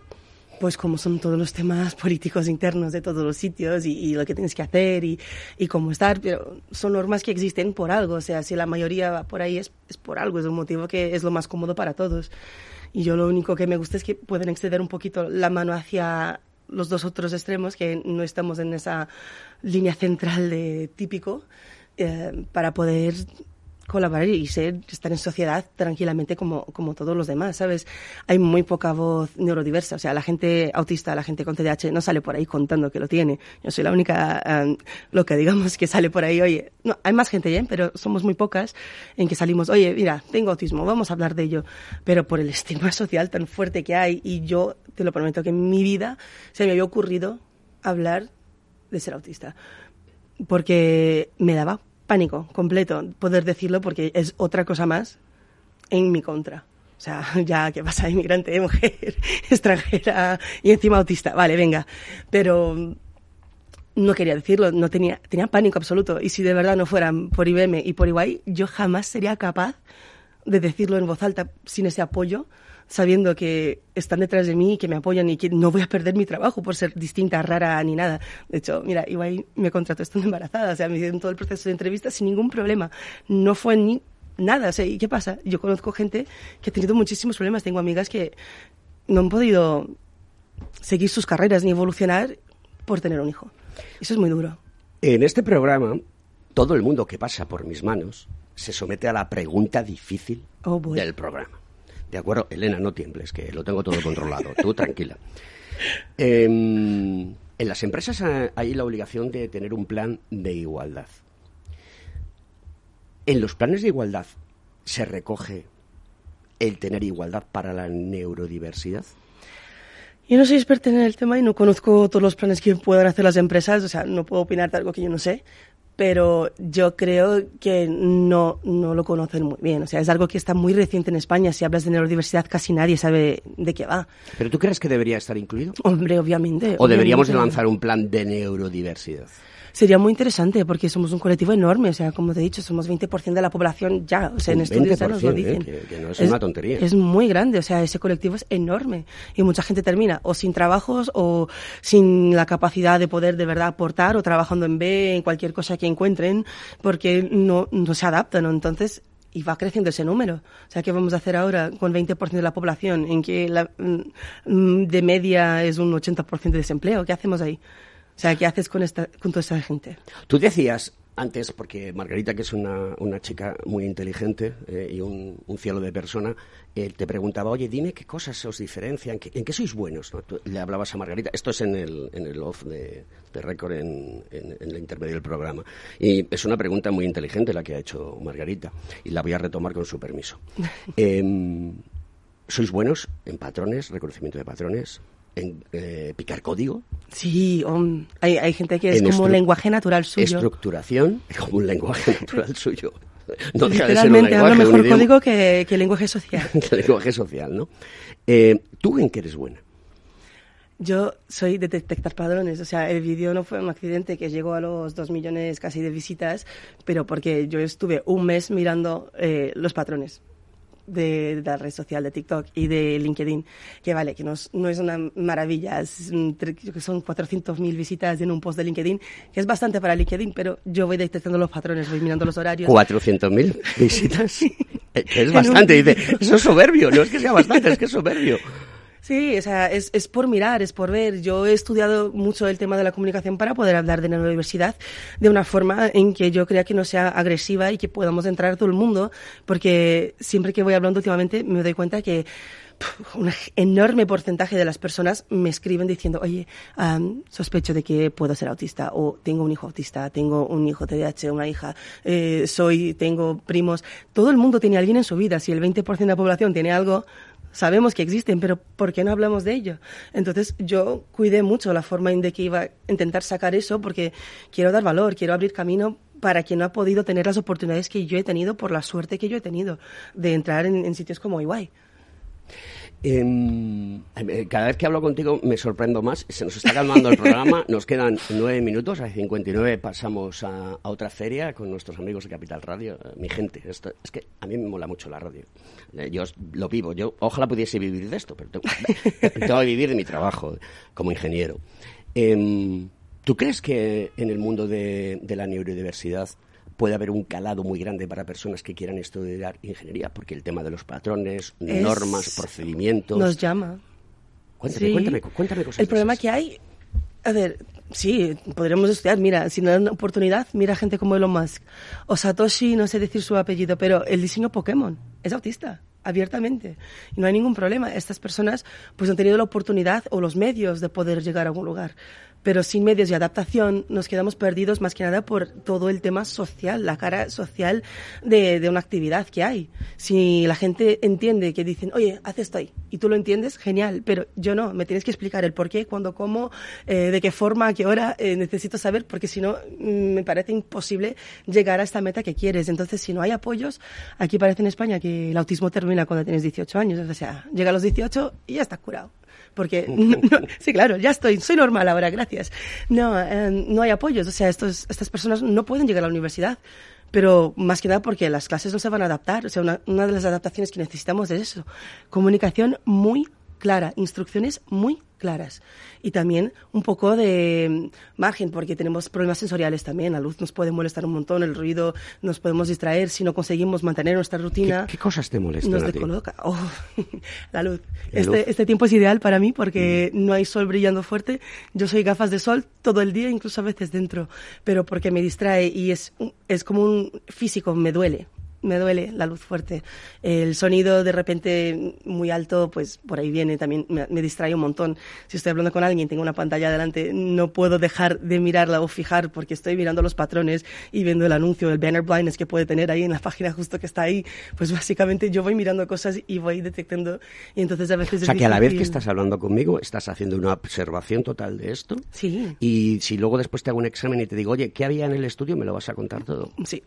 pues cómo son todos los temas políticos internos de todos los sitios y, lo que tienes que hacer y, y cómo estar, pero son normas que existen por algo, o sea, si la mayoría va por ahí es, es por algo, es un motivo que es lo más cómodo para todos. Y yo lo único que me gusta es que pueden exceder un poquito la mano hacia los dos otros extremos, que no estamos en esa línea central de típico, eh, para poder colaborar y ser, estar en sociedad tranquilamente como, como todos los demás, ¿sabes? Hay muy poca voz neurodiversa, o sea, la gente autista, la gente con TDAH no sale por ahí contando que lo tiene. Yo soy la única, eh, lo que digamos que sale por ahí, oye, no, hay más gente, ¿eh? pero somos muy pocas en que salimos, oye, mira, tengo autismo, vamos a hablar de ello, pero por el estigma social tan fuerte que hay y yo te lo prometo que en mi vida se me había ocurrido hablar de ser autista porque me daba pánico completo poder decirlo porque es otra cosa más en mi contra. O sea, ya que pasa, inmigrante, mujer, extranjera y encima autista. Vale, venga. Pero no quería decirlo, no tenía, tenía pánico absoluto. Y si de verdad no fueran por IBM y por Iguay, yo jamás sería capaz de decirlo en voz alta sin ese apoyo sabiendo que están detrás de mí, que me apoyan y que no voy a perder mi trabajo por ser distinta, rara ni nada. De hecho, mira, igual me contrató estando embarazada, o sea, me hicieron todo el proceso de entrevista sin ningún problema. No fue ni nada, o sea, ¿y qué pasa? Yo conozco gente que ha tenido muchísimos problemas, tengo amigas que no han podido seguir sus carreras ni evolucionar por tener un hijo. Eso es muy duro. En este programa, todo el mundo que pasa por mis manos se somete a la pregunta difícil Oh, del programa. ¿De acuerdo? Elena, no tiembles, que lo tengo todo controlado. Tú tranquila. Em, en las empresas ha- hay la obligación de tener un plan de igualdad. En los planes de igualdad se recoge el tener igualdad para la neurodiversidad. Yo no soy experta en el tema y no conozco todos los planes que puedan hacer las empresas, o sea, no puedo opinar de algo que yo no sé, pero yo creo que no, no lo conocen muy bien. O sea, es algo que está muy reciente en España. Si hablas de neurodiversidad, casi nadie sabe de qué va. ¿Pero tú crees que debería estar incluido? Hombre, obviamente. ¿O deberíamos de lanzar un plan de neurodiversidad? Sería muy interesante porque somos un colectivo enorme, o sea, como te he dicho, somos 20% de la población ya, o sea, en estudios ya nos lo 20%, dicen. ¿eh? Que- que no es una tontería. Es muy grande, o sea, ese colectivo es enorme y mucha gente termina o sin trabajos o sin la capacidad de poder de verdad aportar o trabajando en B, en cualquier cosa que encuentren, porque no, no se adaptan, ¿no? Entonces, y va creciendo ese número. O sea, ¿qué vamos a hacer ahora con 20% de la población en que la, mm, de media es un 80% de desempleo? ¿Qué hacemos ahí? O sea, ¿qué haces con, esta, con toda esa gente? Tú decías antes, porque Margarita, que es una, una chica muy inteligente eh, y un, un cielo de persona, eh, te preguntaba, oye, dime qué cosas os diferencian, en qué sois buenos. ¿no? Tú le hablabas a Margarita, esto es en el, en el off de, de récord en, en- en el intermedio del programa. Y es una pregunta muy inteligente la que ha hecho Margarita, y la voy a retomar con su permiso. Em, ¿Sois buenos en patrones, reconocimiento de patrones, en eh, picar código? Sí, um, hay, hay gente que es como un lenguaje natural suyo. Estructuración como un lenguaje natural suyo. No deja de ser un Literalmente habla lenguaje, un mejor código que, que lenguaje social. que lenguaje social, ¿no? Eh, ¿Tú en qué eres buena? Yo soy de detectar padrones, o sea, el vídeo no fue un accidente que llegó a los dos millones casi de visitas, pero porque yo estuve un mes mirando eh, los patrones de, de la red social de TikTok y de LinkedIn, que vale, que no es, no es una maravilla, es son 400.000 visitas en un post de LinkedIn, que es bastante para LinkedIn, pero yo voy detectando los patrones, voy mirando los horarios. 400.000 visitas. Es bastante, dice. Eso es soberbio, no es que sea bastante, es que es soberbio. Sí, o sea, es, es por mirar, es por ver. Yo he estudiado mucho el tema de la comunicación para poder hablar de neurodiversidad de una forma en que yo crea que no sea agresiva y que podamos entrar todo el mundo, porque siempre que voy hablando últimamente me doy cuenta que un enorme porcentaje de las personas me escriben diciendo, oye, am, sospecho de que puedo ser autista, o tengo un hijo autista, tengo un hijo TDAH, una hija, eh, soy, tengo primos. Todo el mundo tiene alguien en su vida. Si el 20% de la población tiene algo, sabemos que existen, pero ¿por qué no hablamos de ello? Entonces yo cuidé mucho la forma en de que iba a intentar sacar eso porque quiero dar valor, quiero abrir camino para quien no ha podido tener las oportunidades que yo he tenido por la suerte que yo he tenido de entrar en, sitios como Iguay. Em, eh, cada vez que hablo contigo me sorprendo más. Se nos está calmando el programa. Nos quedan nueve minutos. A 59 pasamos a, a otra feria con nuestros amigos de Capital Radio. Eh, mi gente, esto, es que a mí me mola mucho la radio. Eh, Yo lo vivo. Yo ojalá pudiese vivir de esto, pero tengo, tengo que vivir de mi trabajo como ingeniero. Em, ¿Tú crees que en el mundo de, de la neurodiversidad puede haber un calado muy grande para personas que quieran estudiar ingeniería? Porque el tema de los patrones, Es- normas, procedimientos... Nos llama. Cuéntame, Sí. cuéntame, cuéntame cosas. El problema esas. que hay, a ver, sí, podremos estudiar, mira, si no dan oportunidad, mira gente como Elon Musk. O Satoshi, no sé decir su apellido, pero el diseño Pokémon es autista, abiertamente. Y no hay ningún problema. Estas personas pues han tenido la oportunidad o los medios de poder llegar a algún lugar. Pero sin medios y adaptación nos quedamos perdidos más que nada por todo el tema social, la cara social de, de una actividad que hay. Si la gente entiende que dicen, oye, haz esto ahí, y tú lo entiendes, genial, pero yo no, me tienes que explicar el por qué, cuándo, cómo, eh, de qué forma, a qué hora, eh, necesito saber, porque si no, mm, me parece imposible llegar a esta meta que quieres. Entonces, si no hay apoyos, aquí parece en España que el autismo termina cuando tienes 18 años, o sea, llega a los 18 y ya estás curado. Porque no- no- sí, claro, ya estoy, soy normal ahora, gracias. No, eh, no hay apoyos, o sea, estos, estas personas no pueden llegar a la universidad. Pero más que nada porque las clases no se van a adaptar. O sea, una, una de las adaptaciones que necesitamos es eso. Comunicación muy clara, instrucciones muy claras. Y también un poco de mm, margen, porque tenemos problemas sensoriales también. La luz nos puede molestar un montón, el ruido nos podemos distraer si no conseguimos mantener nuestra rutina. ¿Qué, qué cosas te molestan Nos descoloca. Oh, la luz. La este, luz. Mm. este tiempo es ideal para mí porque no hay sol brillando fuerte. Yo soy gafas de sol todo el día, incluso a veces dentro, pero porque me distrae y es, es como un físico, me duele. Me duele la luz fuerte. El sonido de repente muy alto, pues por ahí viene también, me, me distrae un montón. Si estoy hablando con alguien, tengo una pantalla delante, no puedo dejar de mirarla o fijar porque estoy mirando los patrones y viendo el anuncio, el banner blindness que puede tener ahí en la página justo que está ahí. Pues básicamente yo voy mirando cosas y voy detectando. Y entonces a veces O sea, es que a la vez que estás hablando conmigo, estás haciendo una observación total de esto. Sí. Y si luego después te hago un examen y te digo, oye, ¿qué había en el estudio? Me lo vas a contar todo. Sí.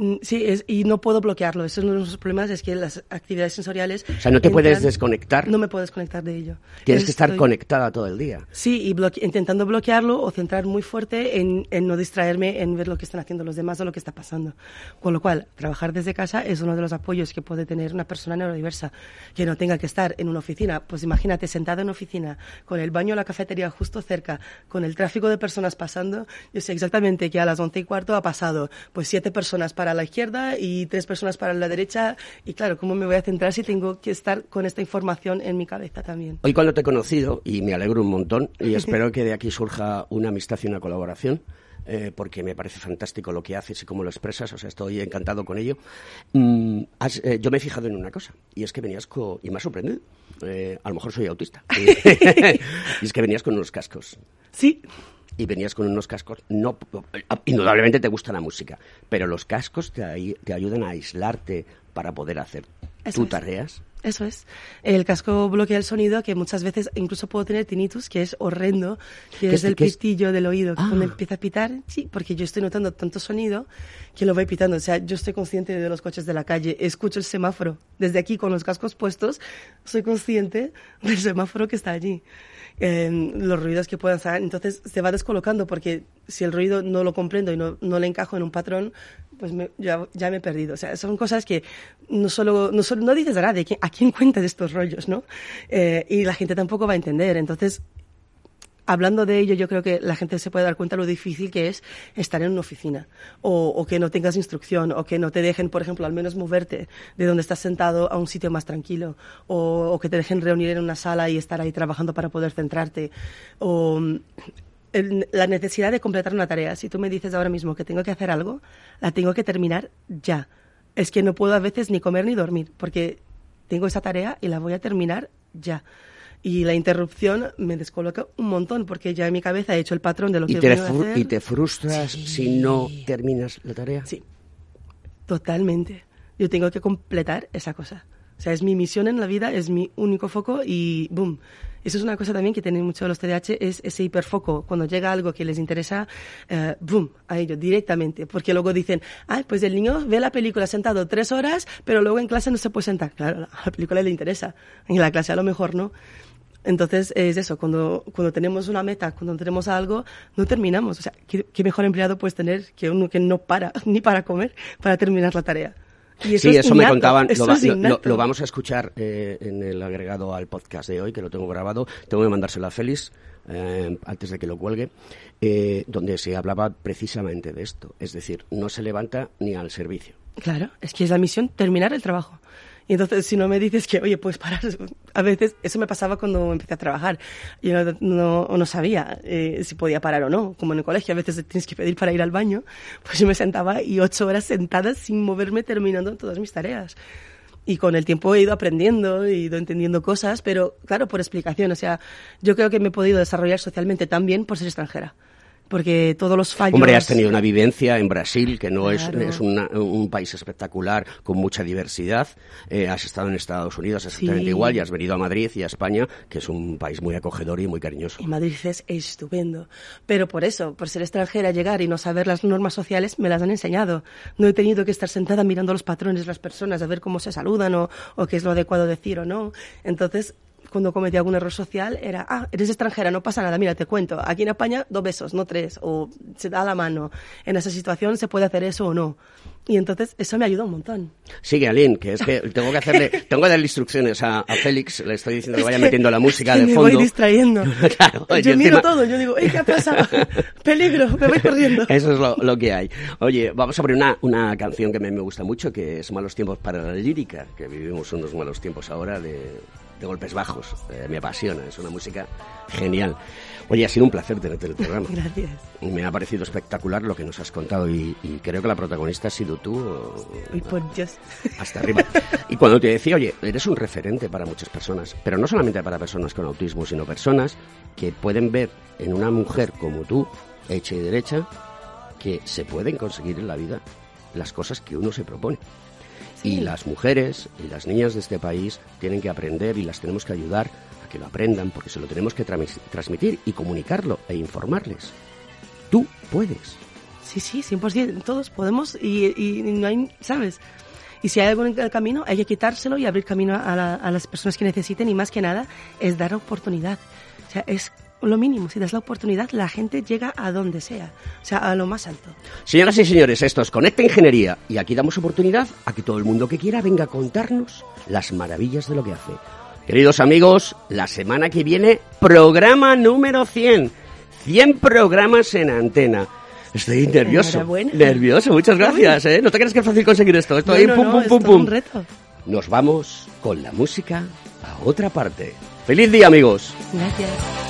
Mm, Sí, es, y no puedo bloquearlo. Eso es uno de los problemas, es que las actividades sensoriales... O sea, no te puedes desconectar. No me puedo desconectar de ello. Tienes que estar Estoy- conectada todo el día. Sí, y bloque- intentando bloquearlo o centrar muy fuerte en, en no distraerme en ver lo que están haciendo los demás o lo que está pasando. Con lo cual, trabajar desde casa es uno de los apoyos que puede tener una persona neurodiversa, que no tenga que estar en una oficina. Pues imagínate, sentada en una oficina, con el baño o la cafetería justo cerca, con el tráfico de personas pasando. Yo sé exactamente que a las once y cuarto ha pasado pues siete personas para la izquierda y tres personas para la derecha. Y claro, ¿cómo me voy a centrar si tengo que estar con esta información en mi cabeza también? Hoy cuando te he conocido, y me alegro un montón, y espero que de aquí surja una amistad y una colaboración, eh, porque me parece fantástico lo que haces y cómo lo expresas, o sea, estoy encantado con ello. Mm, has- eh, yo me he fijado en una cosa, y es que venías con... y me ha sorprendido. eh, a lo mejor soy autista. y es que venías con unos cascos. Sí, y venías con unos cascos, no, indudablemente te gusta la música, pero los cascos te, te ayudan a aislarte para poder hacer tus tareas. Eso es. El casco bloquea el sonido, que muchas veces incluso puedo tener tinnitus, que es horrendo, que ¿Qué es el qué es? pitillo del oído. que Ah. Cuando empieza a pitar, sí, porque yo estoy notando tanto sonido que lo voy pitando. O sea, yo estoy consciente de los coches de la calle, escucho el semáforo. Desde aquí, con los cascos puestos, soy consciente del semáforo que está allí. Eh, los ruidos que puedan estar. Entonces se va descolocando, porque si el ruido no lo comprendo y no, no le encajo en un patrón, pues me- ya, ya me he perdido. O sea, son cosas que no solo, no, solo, no dices a nadie, ¿a quién cuenta de estos rollos, no? Eh, y la gente tampoco va a entender. Entonces, hablando de ello, yo creo que la gente se puede dar cuenta lo difícil que es estar en una oficina o, que no tengas instrucción o que no te dejen, por ejemplo, al menos moverte de donde estás sentado a un sitio más tranquilo o, o que te dejen reunir en una sala y estar ahí trabajando para poder centrarte o la necesidad de completar una tarea. Si tú me dices ahora mismo que tengo que hacer algo, la tengo que terminar ya. Es que no puedo a veces ni comer ni dormir porque tengo esa tarea y la voy a terminar ya. Y la interrupción me descoloca un montón porque ya en mi cabeza he hecho el patrón de lo ¿Y que voy a hacer. y te frustras si no terminas la tarea? Sí, totalmente. Yo tengo que completar esa cosa. O sea, es mi misión en la vida, es mi único foco y boom. Eso es una cosa también que tienen mucho los TDAH, es ese hiperfoco. Cuando llega algo que les interesa, eh, boom, a ello, directamente. Porque luego dicen, ay, pues el niño ve la película sentado tres horas, pero luego en clase no se puede sentar. Claro, a la película le interesa. En la clase a lo mejor no. Entonces es eso, cuando, cuando tenemos una meta, cuando tenemos algo, no terminamos. O sea, ¿qué, qué mejor empleado puedes tener que uno que no para ni para comer para terminar la tarea? Y sí, es eso me contaban. eso Lo, va- es lo vamos a escuchar eh, en el agregado al podcast de hoy, que lo tengo grabado. Tengo que mandárselo a Félix eh, antes de que lo cuelgue, eh, donde se hablaba precisamente de esto. Es decir, no se levanta ni al servicio. Claro, es que es la misión terminar el trabajo. Y entonces, si no me dices que, oye, puedes parar, a veces eso me pasaba cuando empecé a trabajar. Yo no, no, no sabía eh, si podía parar o no. Como en el colegio, a veces tienes que pedir para ir al baño. Pues yo me sentaba y ocho horas sentada sin moverme terminando todas mis tareas. Y con el tiempo he ido aprendiendo, he ido entendiendo cosas, pero claro, por explicación. O sea, yo creo que me he podido desarrollar socialmente también por ser extranjera. Porque todos los fallos... Hombre, has tenido una vivencia en Brasil, que no es, Claro. es una- un país espectacular, con mucha diversidad. Eh, has estado en Estados Unidos exactamente Sí. igual y has venido a Madrid y a España, que es un país muy acogedor y muy cariñoso. Y Madrid es estupendo. Pero por eso, por ser extranjera, llegar y no saber las normas sociales, me las han enseñado. No he tenido que estar sentada mirando los patrones las personas, a ver cómo se saludan o, o qué es lo adecuado decir o no. Entonces, cuando cometí algún error social era, ah, eres extranjera, no pasa nada, mira, te cuento, aquí en España dos besos, no tres, o se da la mano, en esa situación se puede hacer eso o no. Y entonces eso me ayuda un montón. Sigue, Aline, que es que tengo que hacerle, tengo que darle instrucciones a, a Félix, le estoy diciendo que vaya metiendo la música de me fondo. voy distrayendo. Claro, yo miro encima- todo, yo digo, "Ey, ¿qué ha pasado? Peligro, me voy corriendo. Eso es lo, lo que hay. Oye, vamos a poner una, una canción que a mí me gusta mucho, que es Malos tiempos para la lírica, que vivimos unos malos tiempos ahora de, de golpes bajos. Eh, me apasiona, es una música genial. Oye, ha sido un placer tenerte en el programa. Gracias. Me ha parecido espectacular lo que nos has contado y, y creo que la protagonista has sido tú. o- Uy, por Dios. hasta arriba. Y cuando te decía, oye, eres un referente para muchas personas, pero no solamente para personas con autismo, sino personas que pueden ver en una mujer como tú, hecha y derecha, que se pueden conseguir en la vida las cosas que uno se propone. Y las mujeres y las niñas de este país tienen que aprender y las tenemos que ayudar a que lo aprendan porque se lo tenemos que transmitir y comunicarlo e informarles. Tú puedes. Sí, sí, 100%, todos podemos y, y no hay, ¿sabes? Y si hay algo en el camino, hay que quitárselo y abrir camino a, la- a las personas que necesiten y más que nada es dar oportunidad. O sea, es lo mínimo, si das la oportunidad, la gente llega a donde sea, o sea, a lo más alto. Señoras y señores, esto es Conecta Ingeniería y aquí damos oportunidad a que todo el mundo que quiera venga a contarnos las maravillas de lo que hace. Queridos amigos, la semana que viene, programa número 100. 100 programas en antena. Estoy nervioso. Nervioso, muchas gracias. ¿eh? No te creas que es fácil conseguir esto. Esto ahí, No, pum, no, pum, es pum, todo un pum. reto. Nos vamos con la música a otra parte. ¡Feliz día, amigos! Gracias.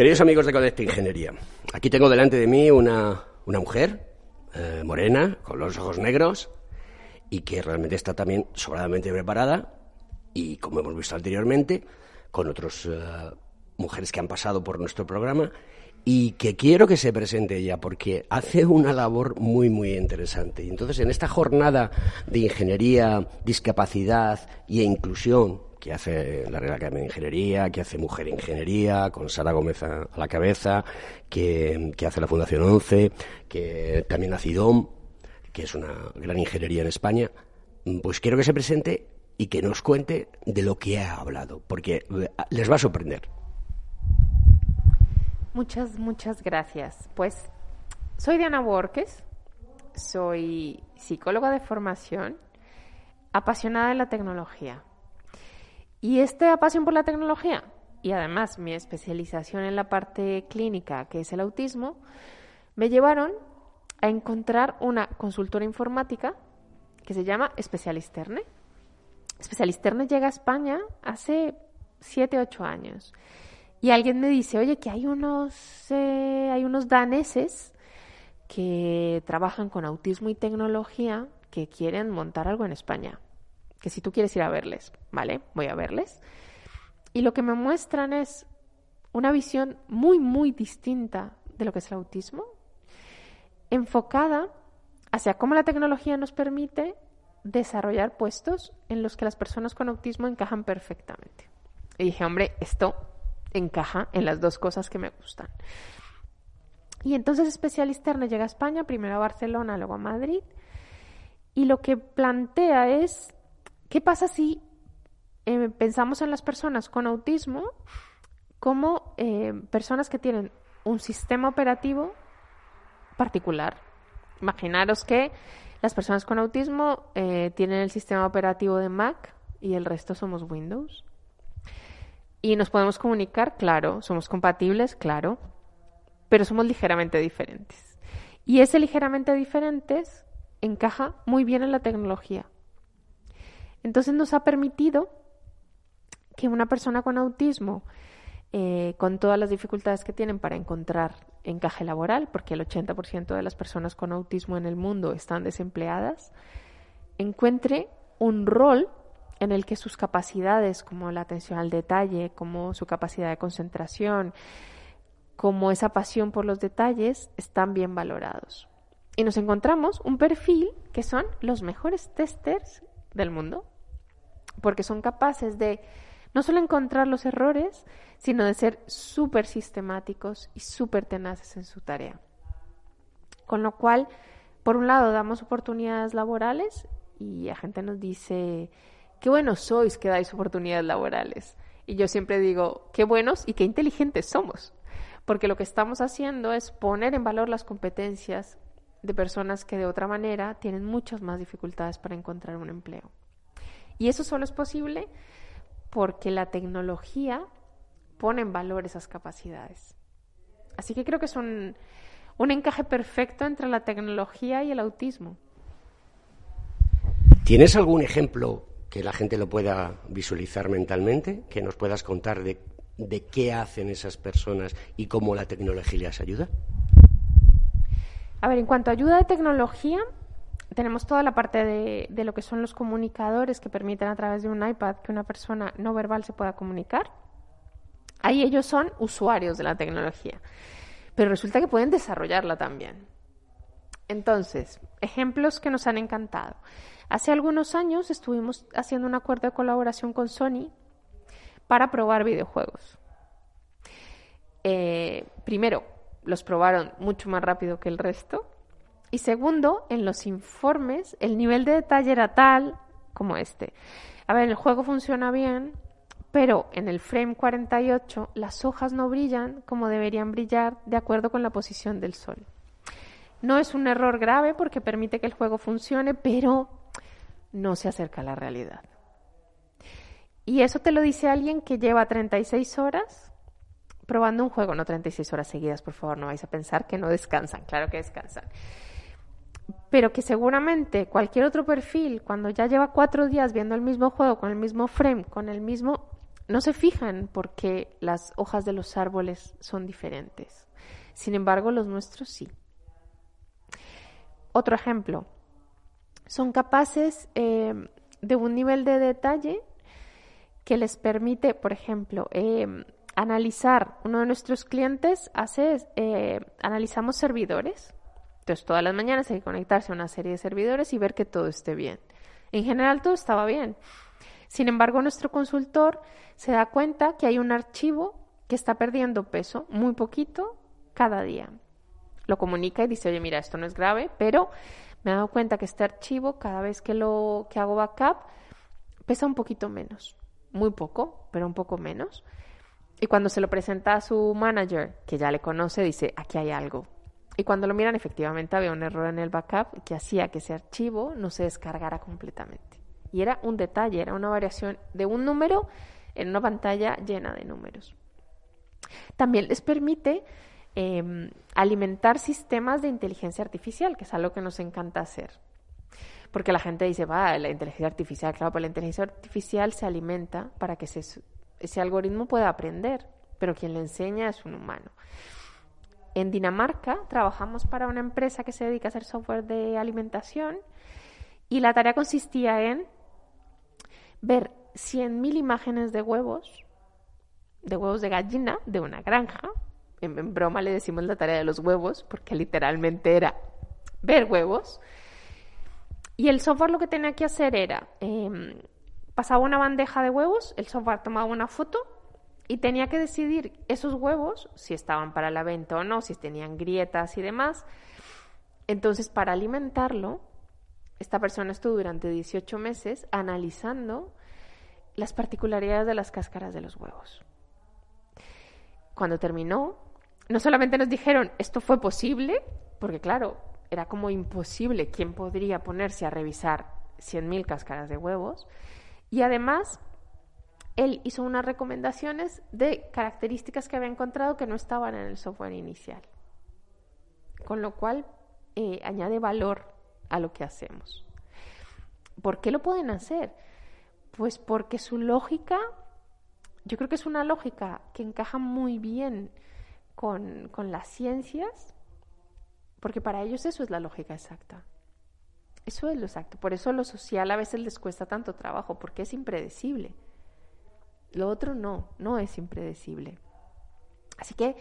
Queridos amigos de Conecta Ingeniería, aquí tengo delante de mí una, una mujer eh, morena, con los ojos negros, y que realmente está también sobradamente preparada, y como hemos visto anteriormente, con otras mujeres que han pasado por nuestro programa, y que quiero que se presente ella, porque hace una labor muy, muy interesante. Y entonces, en esta jornada de ingeniería, discapacidad e inclusión, que hace la Real Academia de Ingeniería, que hace Mujer Ingeniería, con Sara Gómez a, la cabeza, que, que hace la Fundación 11, que también hace IDOM, que es una gran ingeniería en España, pues quiero que se presente y que nos cuente de lo que ha hablado, porque eh, les va a sorprender. Muchas, muchas gracias. Pues soy Diana Borges, soy psicóloga de formación, apasionada de la tecnología. Y esta pasión por la tecnología y además mi especialización en la parte clínica, que es el autismo, me llevaron a encontrar una consultora informática que se llama Specialisterne. Specialisterne llega a España hace 7, 8 años. Y alguien me dice, oye, que hay unos, eh, hay unos daneses que trabajan con autismo y tecnología que quieren montar algo en España. Que si tú quieres ir a verles, ¿vale? Voy a verles. Y lo que me muestran es una visión muy, muy distinta de lo que es el autismo, enfocada hacia cómo la tecnología nos permite desarrollar puestos en los que las personas con autismo encajan perfectamente. Y dije, hombre, esto encaja en las dos cosas que me gustan. Y entonces Especialisterne llega a España, primero a Barcelona, luego a Madrid, y lo que plantea es, ¿qué pasa si eh, pensamos en las personas con autismo como eh, personas que tienen un sistema operativo particular? Imaginaros que las personas con autismo eh, tienen el sistema operativo de Mac y el resto somos Windows. Y nos podemos comunicar, claro, somos compatibles, claro, pero somos ligeramente diferentes. Y ese ligeramente diferentes encaja muy bien en la tecnología. Entonces nos ha permitido que una persona con autismo, eh, con todas las dificultades que tienen para encontrar encaje laboral, porque el 80% de las personas con autismo en el mundo están desempleadas, encuentre un rol en el que sus capacidades, como la atención al detalle, como su capacidad de concentración, como esa pasión por los detalles, están bien valorados. Y nos encontramos un perfil que son los mejores testers del mundo, porque son capaces de no solo encontrar los errores, sino de ser súper sistemáticos y súper tenaces en su tarea. Con lo cual, por un lado, damos oportunidades laborales y la gente nos dice, qué buenos sois que dais oportunidades laborales. Y yo siempre digo, qué buenos y qué inteligentes somos, porque lo que estamos haciendo es poner en valor las competencias de personas que de otra manera tienen muchas más dificultades para encontrar un empleo. Y eso solo es posible porque la tecnología pone en valor esas capacidades. Así que creo que es un, un encaje perfecto entre la tecnología y el autismo. ¿Tienes algún ejemplo que la gente lo pueda visualizar mentalmente? Que nos puedas contar de, de qué hacen esas personas y cómo la tecnología les ayuda. A ver, en cuanto a ayuda de tecnología, tenemos toda la parte de, de lo que son los comunicadores que permiten a través de un iPad que una persona no verbal se pueda comunicar. Ahí ellos son usuarios de la tecnología, pero resulta que pueden desarrollarla también. Entonces, ejemplos que nos han encantado. Hace algunos años estuvimos haciendo un acuerdo de colaboración con Sony para probar videojuegos. Eh, primero, los probaron mucho más rápido que el resto. Y segundo, en los informes el nivel de detalle era tal como este. A ver, el juego funciona bien, pero en el frame 48 las hojas no brillan como deberían brillar de acuerdo con la posición del sol. No es un error grave porque permite que el juego funcione, pero no se acerca a la realidad. Y eso te lo dice alguien que lleva 36 horas probando un juego, no 36 horas seguidas, por favor, no vais a pensar que no descansan, claro que descansan. Pero que seguramente cualquier otro perfil, cuando ya lleva cuatro días viendo el mismo juego, con el mismo frame, con el mismo... No se fijan porque las hojas de los árboles son diferentes. Sin embargo, los nuestros sí. Otro ejemplo, son capaces eh, de un nivel de detalle que les permite, por ejemplo, eh, analizar. Uno de nuestros clientes hace, eh, analizamos servidores. Entonces, todas las mañanas hay que conectarse a una serie de servidores y ver que todo esté bien. En general, todo estaba bien. Sin embargo, nuestro consultor se da cuenta que hay un archivo que está perdiendo peso, muy poquito, cada día lo comunica y dice, oye, mira, esto no es grave, pero me he dado cuenta que este archivo, cada vez que, lo, que hago backup, pesa un poquito menos. Muy poco, pero un poco menos. Y cuando se lo presenta a su manager, que ya le conoce, dice, aquí hay algo. Y cuando lo miran, efectivamente había un error en el backup que hacía que ese archivo no se descargara completamente. Y era un detalle, era una variación de un número en una pantalla llena de números. También les permite eh, alimentar sistemas de inteligencia artificial, que es algo que nos encanta hacer. Porque la gente dice, va, la inteligencia artificial, claro, pero la inteligencia artificial se alimenta para que ese, ese algoritmo pueda aprender, pero quien le enseña es un humano. En Dinamarca trabajamos para una empresa que se dedica a hacer software de alimentación y la tarea consistía en ver 100.000 imágenes de huevos, de huevos de gallina de una granja, en, broma le decimos la tarea de los huevos, porque literalmente era ver huevos. Y el software lo que tenía que hacer era, em, pasaba una bandeja de huevos, el software tomaba una foto y tenía que decidir esos huevos, si estaban para la venta o no, si tenían grietas y demás. Entonces, para alimentarlo, esta persona estuvo durante 18 meses analizando las particularidades de las cáscaras de los huevos. Cuando terminó, no solamente nos dijeron esto fue posible, porque claro, era como imposible quién podría ponerse a revisar 100.000 cáscaras de huevos, y además él hizo unas recomendaciones de características que había encontrado que no estaban en el software inicial, con lo cual eh, añade valor a lo que hacemos. ¿Por qué lo pueden hacer? Pues porque su lógica, yo creo que es una lógica que encaja muy bien con, con las ciencias, porque para ellos eso es la lógica exacta. Eso es lo exacto. Por eso lo social a veces les cuesta tanto trabajo, porque es impredecible. Lo otro no, no es impredecible. Así que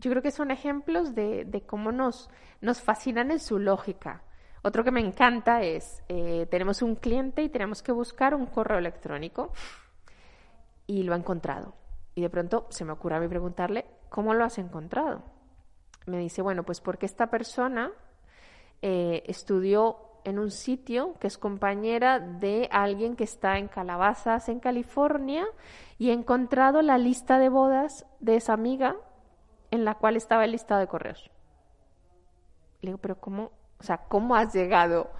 yo creo que son ejemplos de, de cómo nos, nos fascinan en su lógica. Otro que me encanta es, eh, tenemos un cliente y tenemos que buscar un correo electrónico y lo ha encontrado. Y de pronto se me ocurre a mí preguntarle, ¿cómo lo has encontrado? Me dice, bueno, pues porque esta persona eh, estudió en un sitio que es compañera de alguien que está en Calabazas, en California, y he encontrado la lista de bodas de esa amiga en la cual estaba el listado de correos. Le digo, pero ¿cómo? O sea, ¿cómo has llegado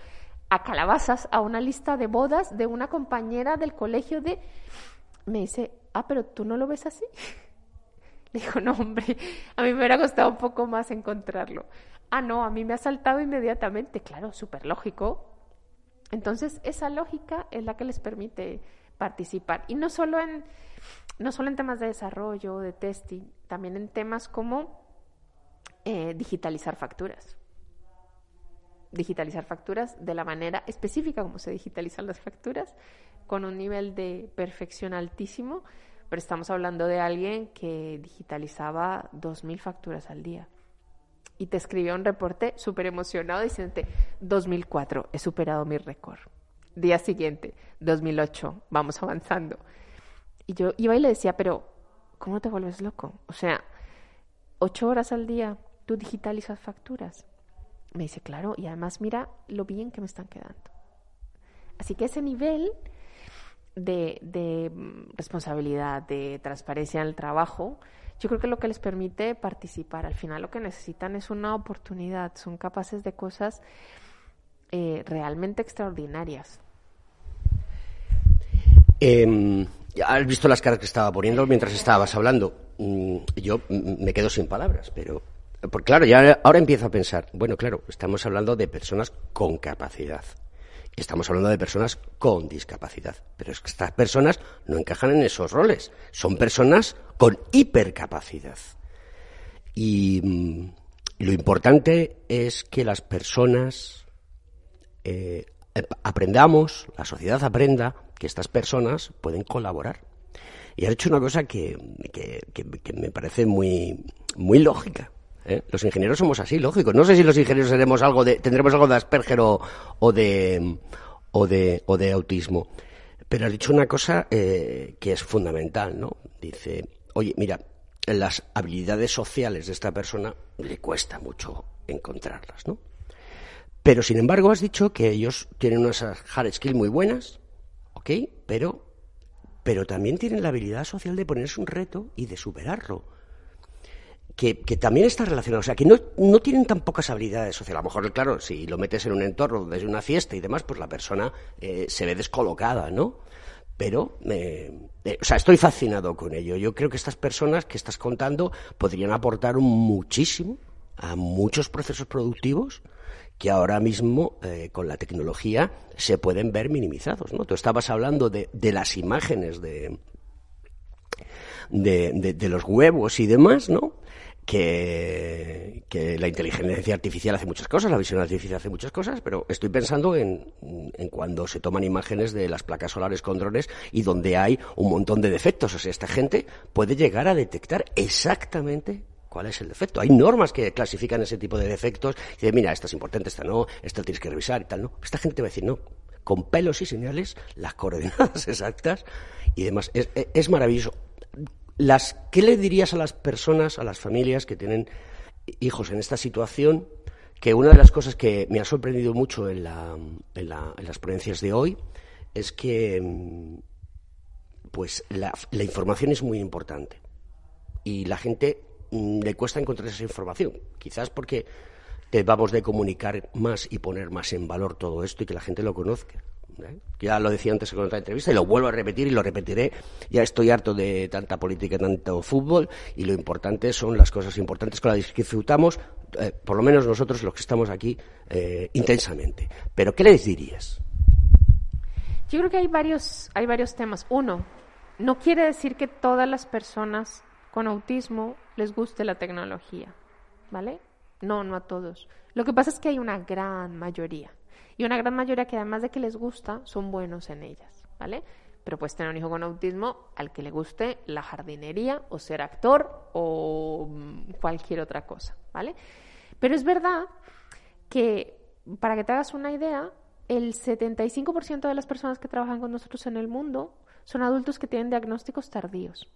a Calabazas a una lista de bodas de una compañera del colegio de... Me dice, ah, pero tú no lo ves así. Le digo, no, hombre, a mí me hubiera costado un poco más encontrarlo. Ah, no, a mí me ha saltado inmediatamente. Claro, súper lógico. Entonces, esa lógica es la que les permite participar. Y no solo en, no solo en temas de desarrollo, de testing, también en temas como eh, digitalizar facturas. Digitalizar facturas de la manera específica como se digitalizan las facturas, con un nivel de perfección altísimo, pero estamos hablando de alguien que digitalizaba 2.000 facturas al día. Y te escribió un reporte súper emocionado diciéndote, 2004, he superado mi récord. Día siguiente, 2008, vamos avanzando. Y yo iba y le decía, pero ¿cómo te vuelves loco? O sea, ocho horas al día tú digitalizas facturas. Me dice, claro, y además mira lo bien que me están quedando. Así que ese nivel de, de mm, responsabilidad, de transparencia en el trabajo, yo creo que lo que les permite participar. Al final lo que necesitan es una oportunidad, son capaces de cosas eh, realmente extraordinarias. Ya has visto las caras que estaba poniendo mientras estabas hablando. Mm, Yo me quedo sin palabras, pero. Porque claro, ya ahora empiezo a pensar. Bueno, claro, estamos hablando de personas con capacidad. Estamos hablando de personas con discapacidad. Pero es que estas personas no encajan en esos roles. Son personas con hipercapacidad. Y mm, lo importante es que las personas eh, ap- aprendamos, la sociedad aprenda que estas personas pueden colaborar. Y ha hecho una cosa que, que- que- que me parece muy, muy lógica. ¿Eh? Los ingenieros somos así, lógicos. No sé si los ingenieros seremos algo de, tendremos algo de Asperger o, o de, o, de, o de autismo. Pero ha dicho una cosa eh, que es fundamental, ¿no? Dice, oye, mira, las habilidades sociales de esta persona le cuesta mucho encontrarlas, ¿no? Pero sin embargo has dicho que ellos tienen unas hard skills muy buenas, ¿ok? Pero, pero también tienen la habilidad social de ponerse un reto y de superarlo. Que, también está relacionado, o sea, que no, no tienen tan pocas habilidades sociales. A lo mejor, claro, si lo metes en un entorno donde es una fiesta y demás, pues la persona eh, se ve descolocada, ¿no? Pero, eh, eh, o sea, estoy fascinado con ello. Yo creo que estas personas que estás contando podrían aportar muchísimo a muchos procesos productivos que ahora mismo eh, con la tecnología se pueden ver minimizados. ¿no? Tú estabas hablando de, de las imágenes de, de- de los huevos y demás, ¿no? Que, la inteligencia artificial hace muchas cosas, la visión artificial hace muchas cosas, pero estoy pensando en, en cuando se toman imágenes de las placas solares con drones y donde hay un montón de defectos. O sea, esta gente puede llegar a detectar exactamente cuál es el defecto. Hay normas que clasifican ese tipo de defectos y dicen, mira, esta es importante, esta no, esta tienes que revisar y tal, no. Esta gente va a decir, no, con pelos y señales, las coordenadas exactas y demás. Es maravilloso. Las, ¿Qué le dirías a las personas, a las familias que tienen hijos en esta situación? Que una de las cosas que me ha sorprendido mucho en, la- en la- en las ponencias de hoy es que mm, pues la, la información es muy importante y la gente mm, le cuesta encontrar esa información. Quizás porque debamos de comunicar más y poner más en valor todo esto y que la gente lo conozca. ¿Eh? Ya lo decía antes en otra entrevista y lo vuelvo a repetir y lo repetiré. Ya estoy harto de tanta política y tanto fútbol y lo importante son las cosas importantes con las que disfrutamos, eh, por lo menos nosotros los que estamos aquí, eh, intensamente. Pero ¿qué les dirías? Yo creo que hay varios, hay varios temas. Uno, no quiere decir que todas las personas con autismo les guste la tecnología, ¿vale? No, no a todos. Lo que pasa es que hay una gran mayoría. Y una gran mayoría que además de que les gusta, son buenos en ellas, ¿vale? Pero puedes tener un hijo con autismo al que le guste la jardinería o ser actor o mm, cualquier otra cosa, ¿vale? Pero es verdad que, para que te hagas una idea, el 75% de las personas que trabajan con nosotros en el mundo son adultos que tienen diagnósticos tardíos.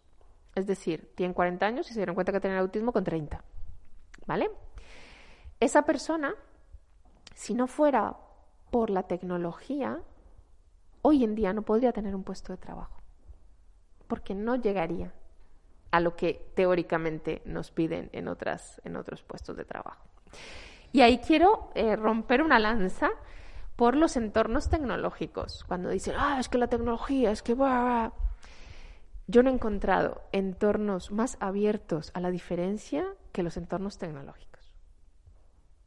Es decir, tienen 40 años y se dieron cuenta que tienen autismo con 30. ¿Vale? Esa persona, si no fuera por la tecnología, hoy en día no podría tener un puesto de trabajo. Porque no llegaría a lo que teóricamente nos piden en, otras, en otros puestos de trabajo. Y ahí quiero eh, romper una lanza por los entornos tecnológicos. Cuando dicen, ah, es que la tecnología, es que va. Yo no he encontrado entornos más abiertos a la diferencia que los entornos tecnológicos.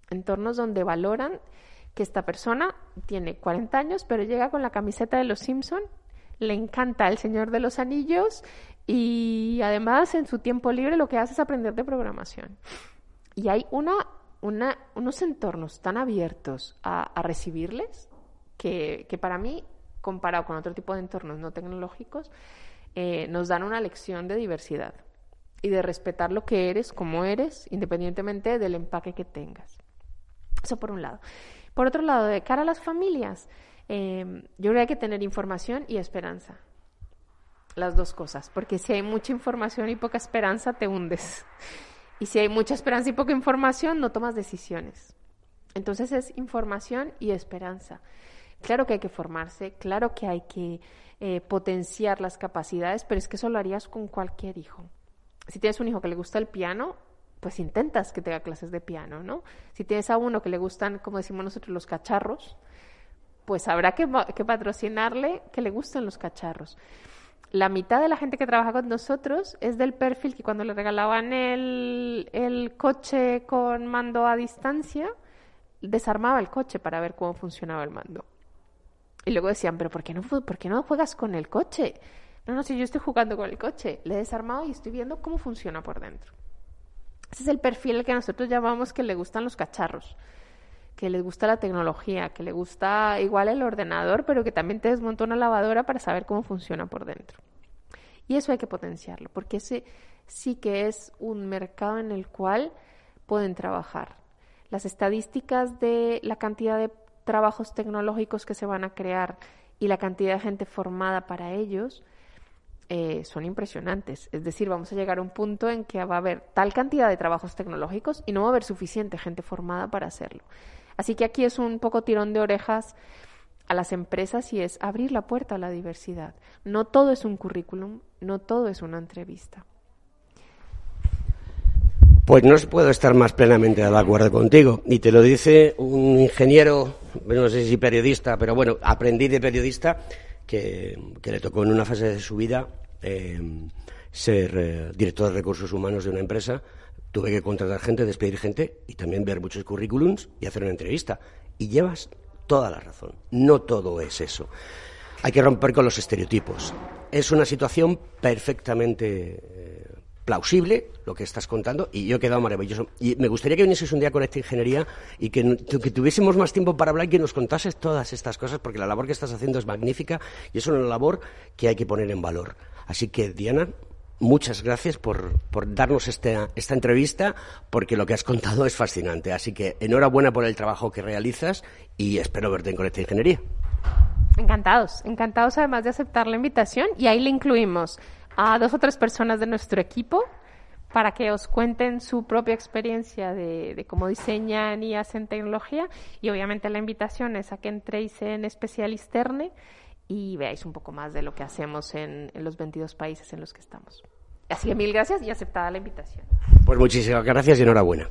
Entornos donde valoran que esta persona tiene 40 años, pero llega con la camiseta de los Simpson, le encanta El Señor de los Anillos y además en su tiempo libre lo que hace es aprender de programación. Y hay una unos entornos tan abiertos a, recibirles que, para mí, comparado con otro tipo de entornos no tecnológicos, eh, nos dan una lección de diversidad y de respetar lo que eres, como eres, independientemente del empaque que tengas. Eso por un lado. Por otro lado, de cara a las familias, eh, yo creo que hay que tener información y esperanza. Las dos cosas, porque si hay mucha información y poca esperanza, te hundes. Y si hay mucha esperanza y poca información, no tomas decisiones. Entonces es información y esperanza. Claro que hay que formarse, claro que hay que eh, potenciar las capacidades, pero es que eso lo harías con cualquier hijo. Si tienes un hijo que le gusta el piano, pues intentas que tenga clases de piano, ¿no? Si tienes a uno que le gustan, como decimos nosotros, los cacharros, pues habrá que, patrocinarle que le gusten los cacharros la mitad de la gente que trabaja con nosotros es del perfil que cuando le regalaban el, el coche con mando a distancia, desarmaba el coche para ver cómo funcionaba el mando. Y luego decían, pero ¿por qué no, por qué no juegas con el coche? No, no, si yo estoy jugando con el coche, le he desarmado y estoy viendo cómo funciona por dentro. Ese es el perfil que nosotros llamamos que le gustan los cacharros, que les gusta la tecnología, que le gusta igual el ordenador, pero que también te desmonta una lavadora para saber cómo funciona por dentro. Y eso hay que potenciarlo, porque ese sí que es un mercado en el cual pueden trabajar. Las estadísticas de la cantidad de trabajos tecnológicos que se van a crear y la cantidad de gente formada para ellos eh, son impresionantes. Es decir, vamos a llegar a un punto en que va a haber tal cantidad de trabajos tecnológicos y no va a haber suficiente gente formada para hacerlo. Así que aquí es un poco tirón de orejas a las empresas y es abrir la puerta a la diversidad. No todo es un currículum, no todo es una entrevista. Pues no puedo estar más plenamente de acuerdo contigo. Y te lo dice un ingeniero, no sé si periodista, pero bueno, aprendí de periodista que, le tocó en una fase de su vida eh, ser eh, director de recursos humanos de una empresa Tuve que contratar gente, despedir gente y también ver muchos currículums y hacer una entrevista. Y llevas toda la razón. No todo es eso. Hay que romper con los estereotipos. Es una situación perfectamente plausible lo que estás contando y yo he quedado maravilloso. Y me gustaría que vinieses un día con esta ingeniería y que, que, tuviésemos más tiempo para hablar y que nos contases todas estas cosas porque la labor que estás haciendo es magnífica y es una labor que hay que poner en valor. Así que, Diana, muchas gracias por, darnos esta, esta entrevista, porque lo que has contado es fascinante. Así que enhorabuena por el trabajo que realizas y espero verte en Conecta Ingeniería. Encantados, encantados además de aceptar la invitación y ahí le incluimos a dos o tres personas de nuestro equipo para que os cuenten su propia experiencia de, cómo diseñan y hacen tecnología y obviamente la invitación es a que entréis en Especialisterne y veáis un poco más de lo que hacemos en, en los 22 países en los que estamos. Así que mil gracias y aceptada la invitación. Pues muchísimas gracias y enhorabuena.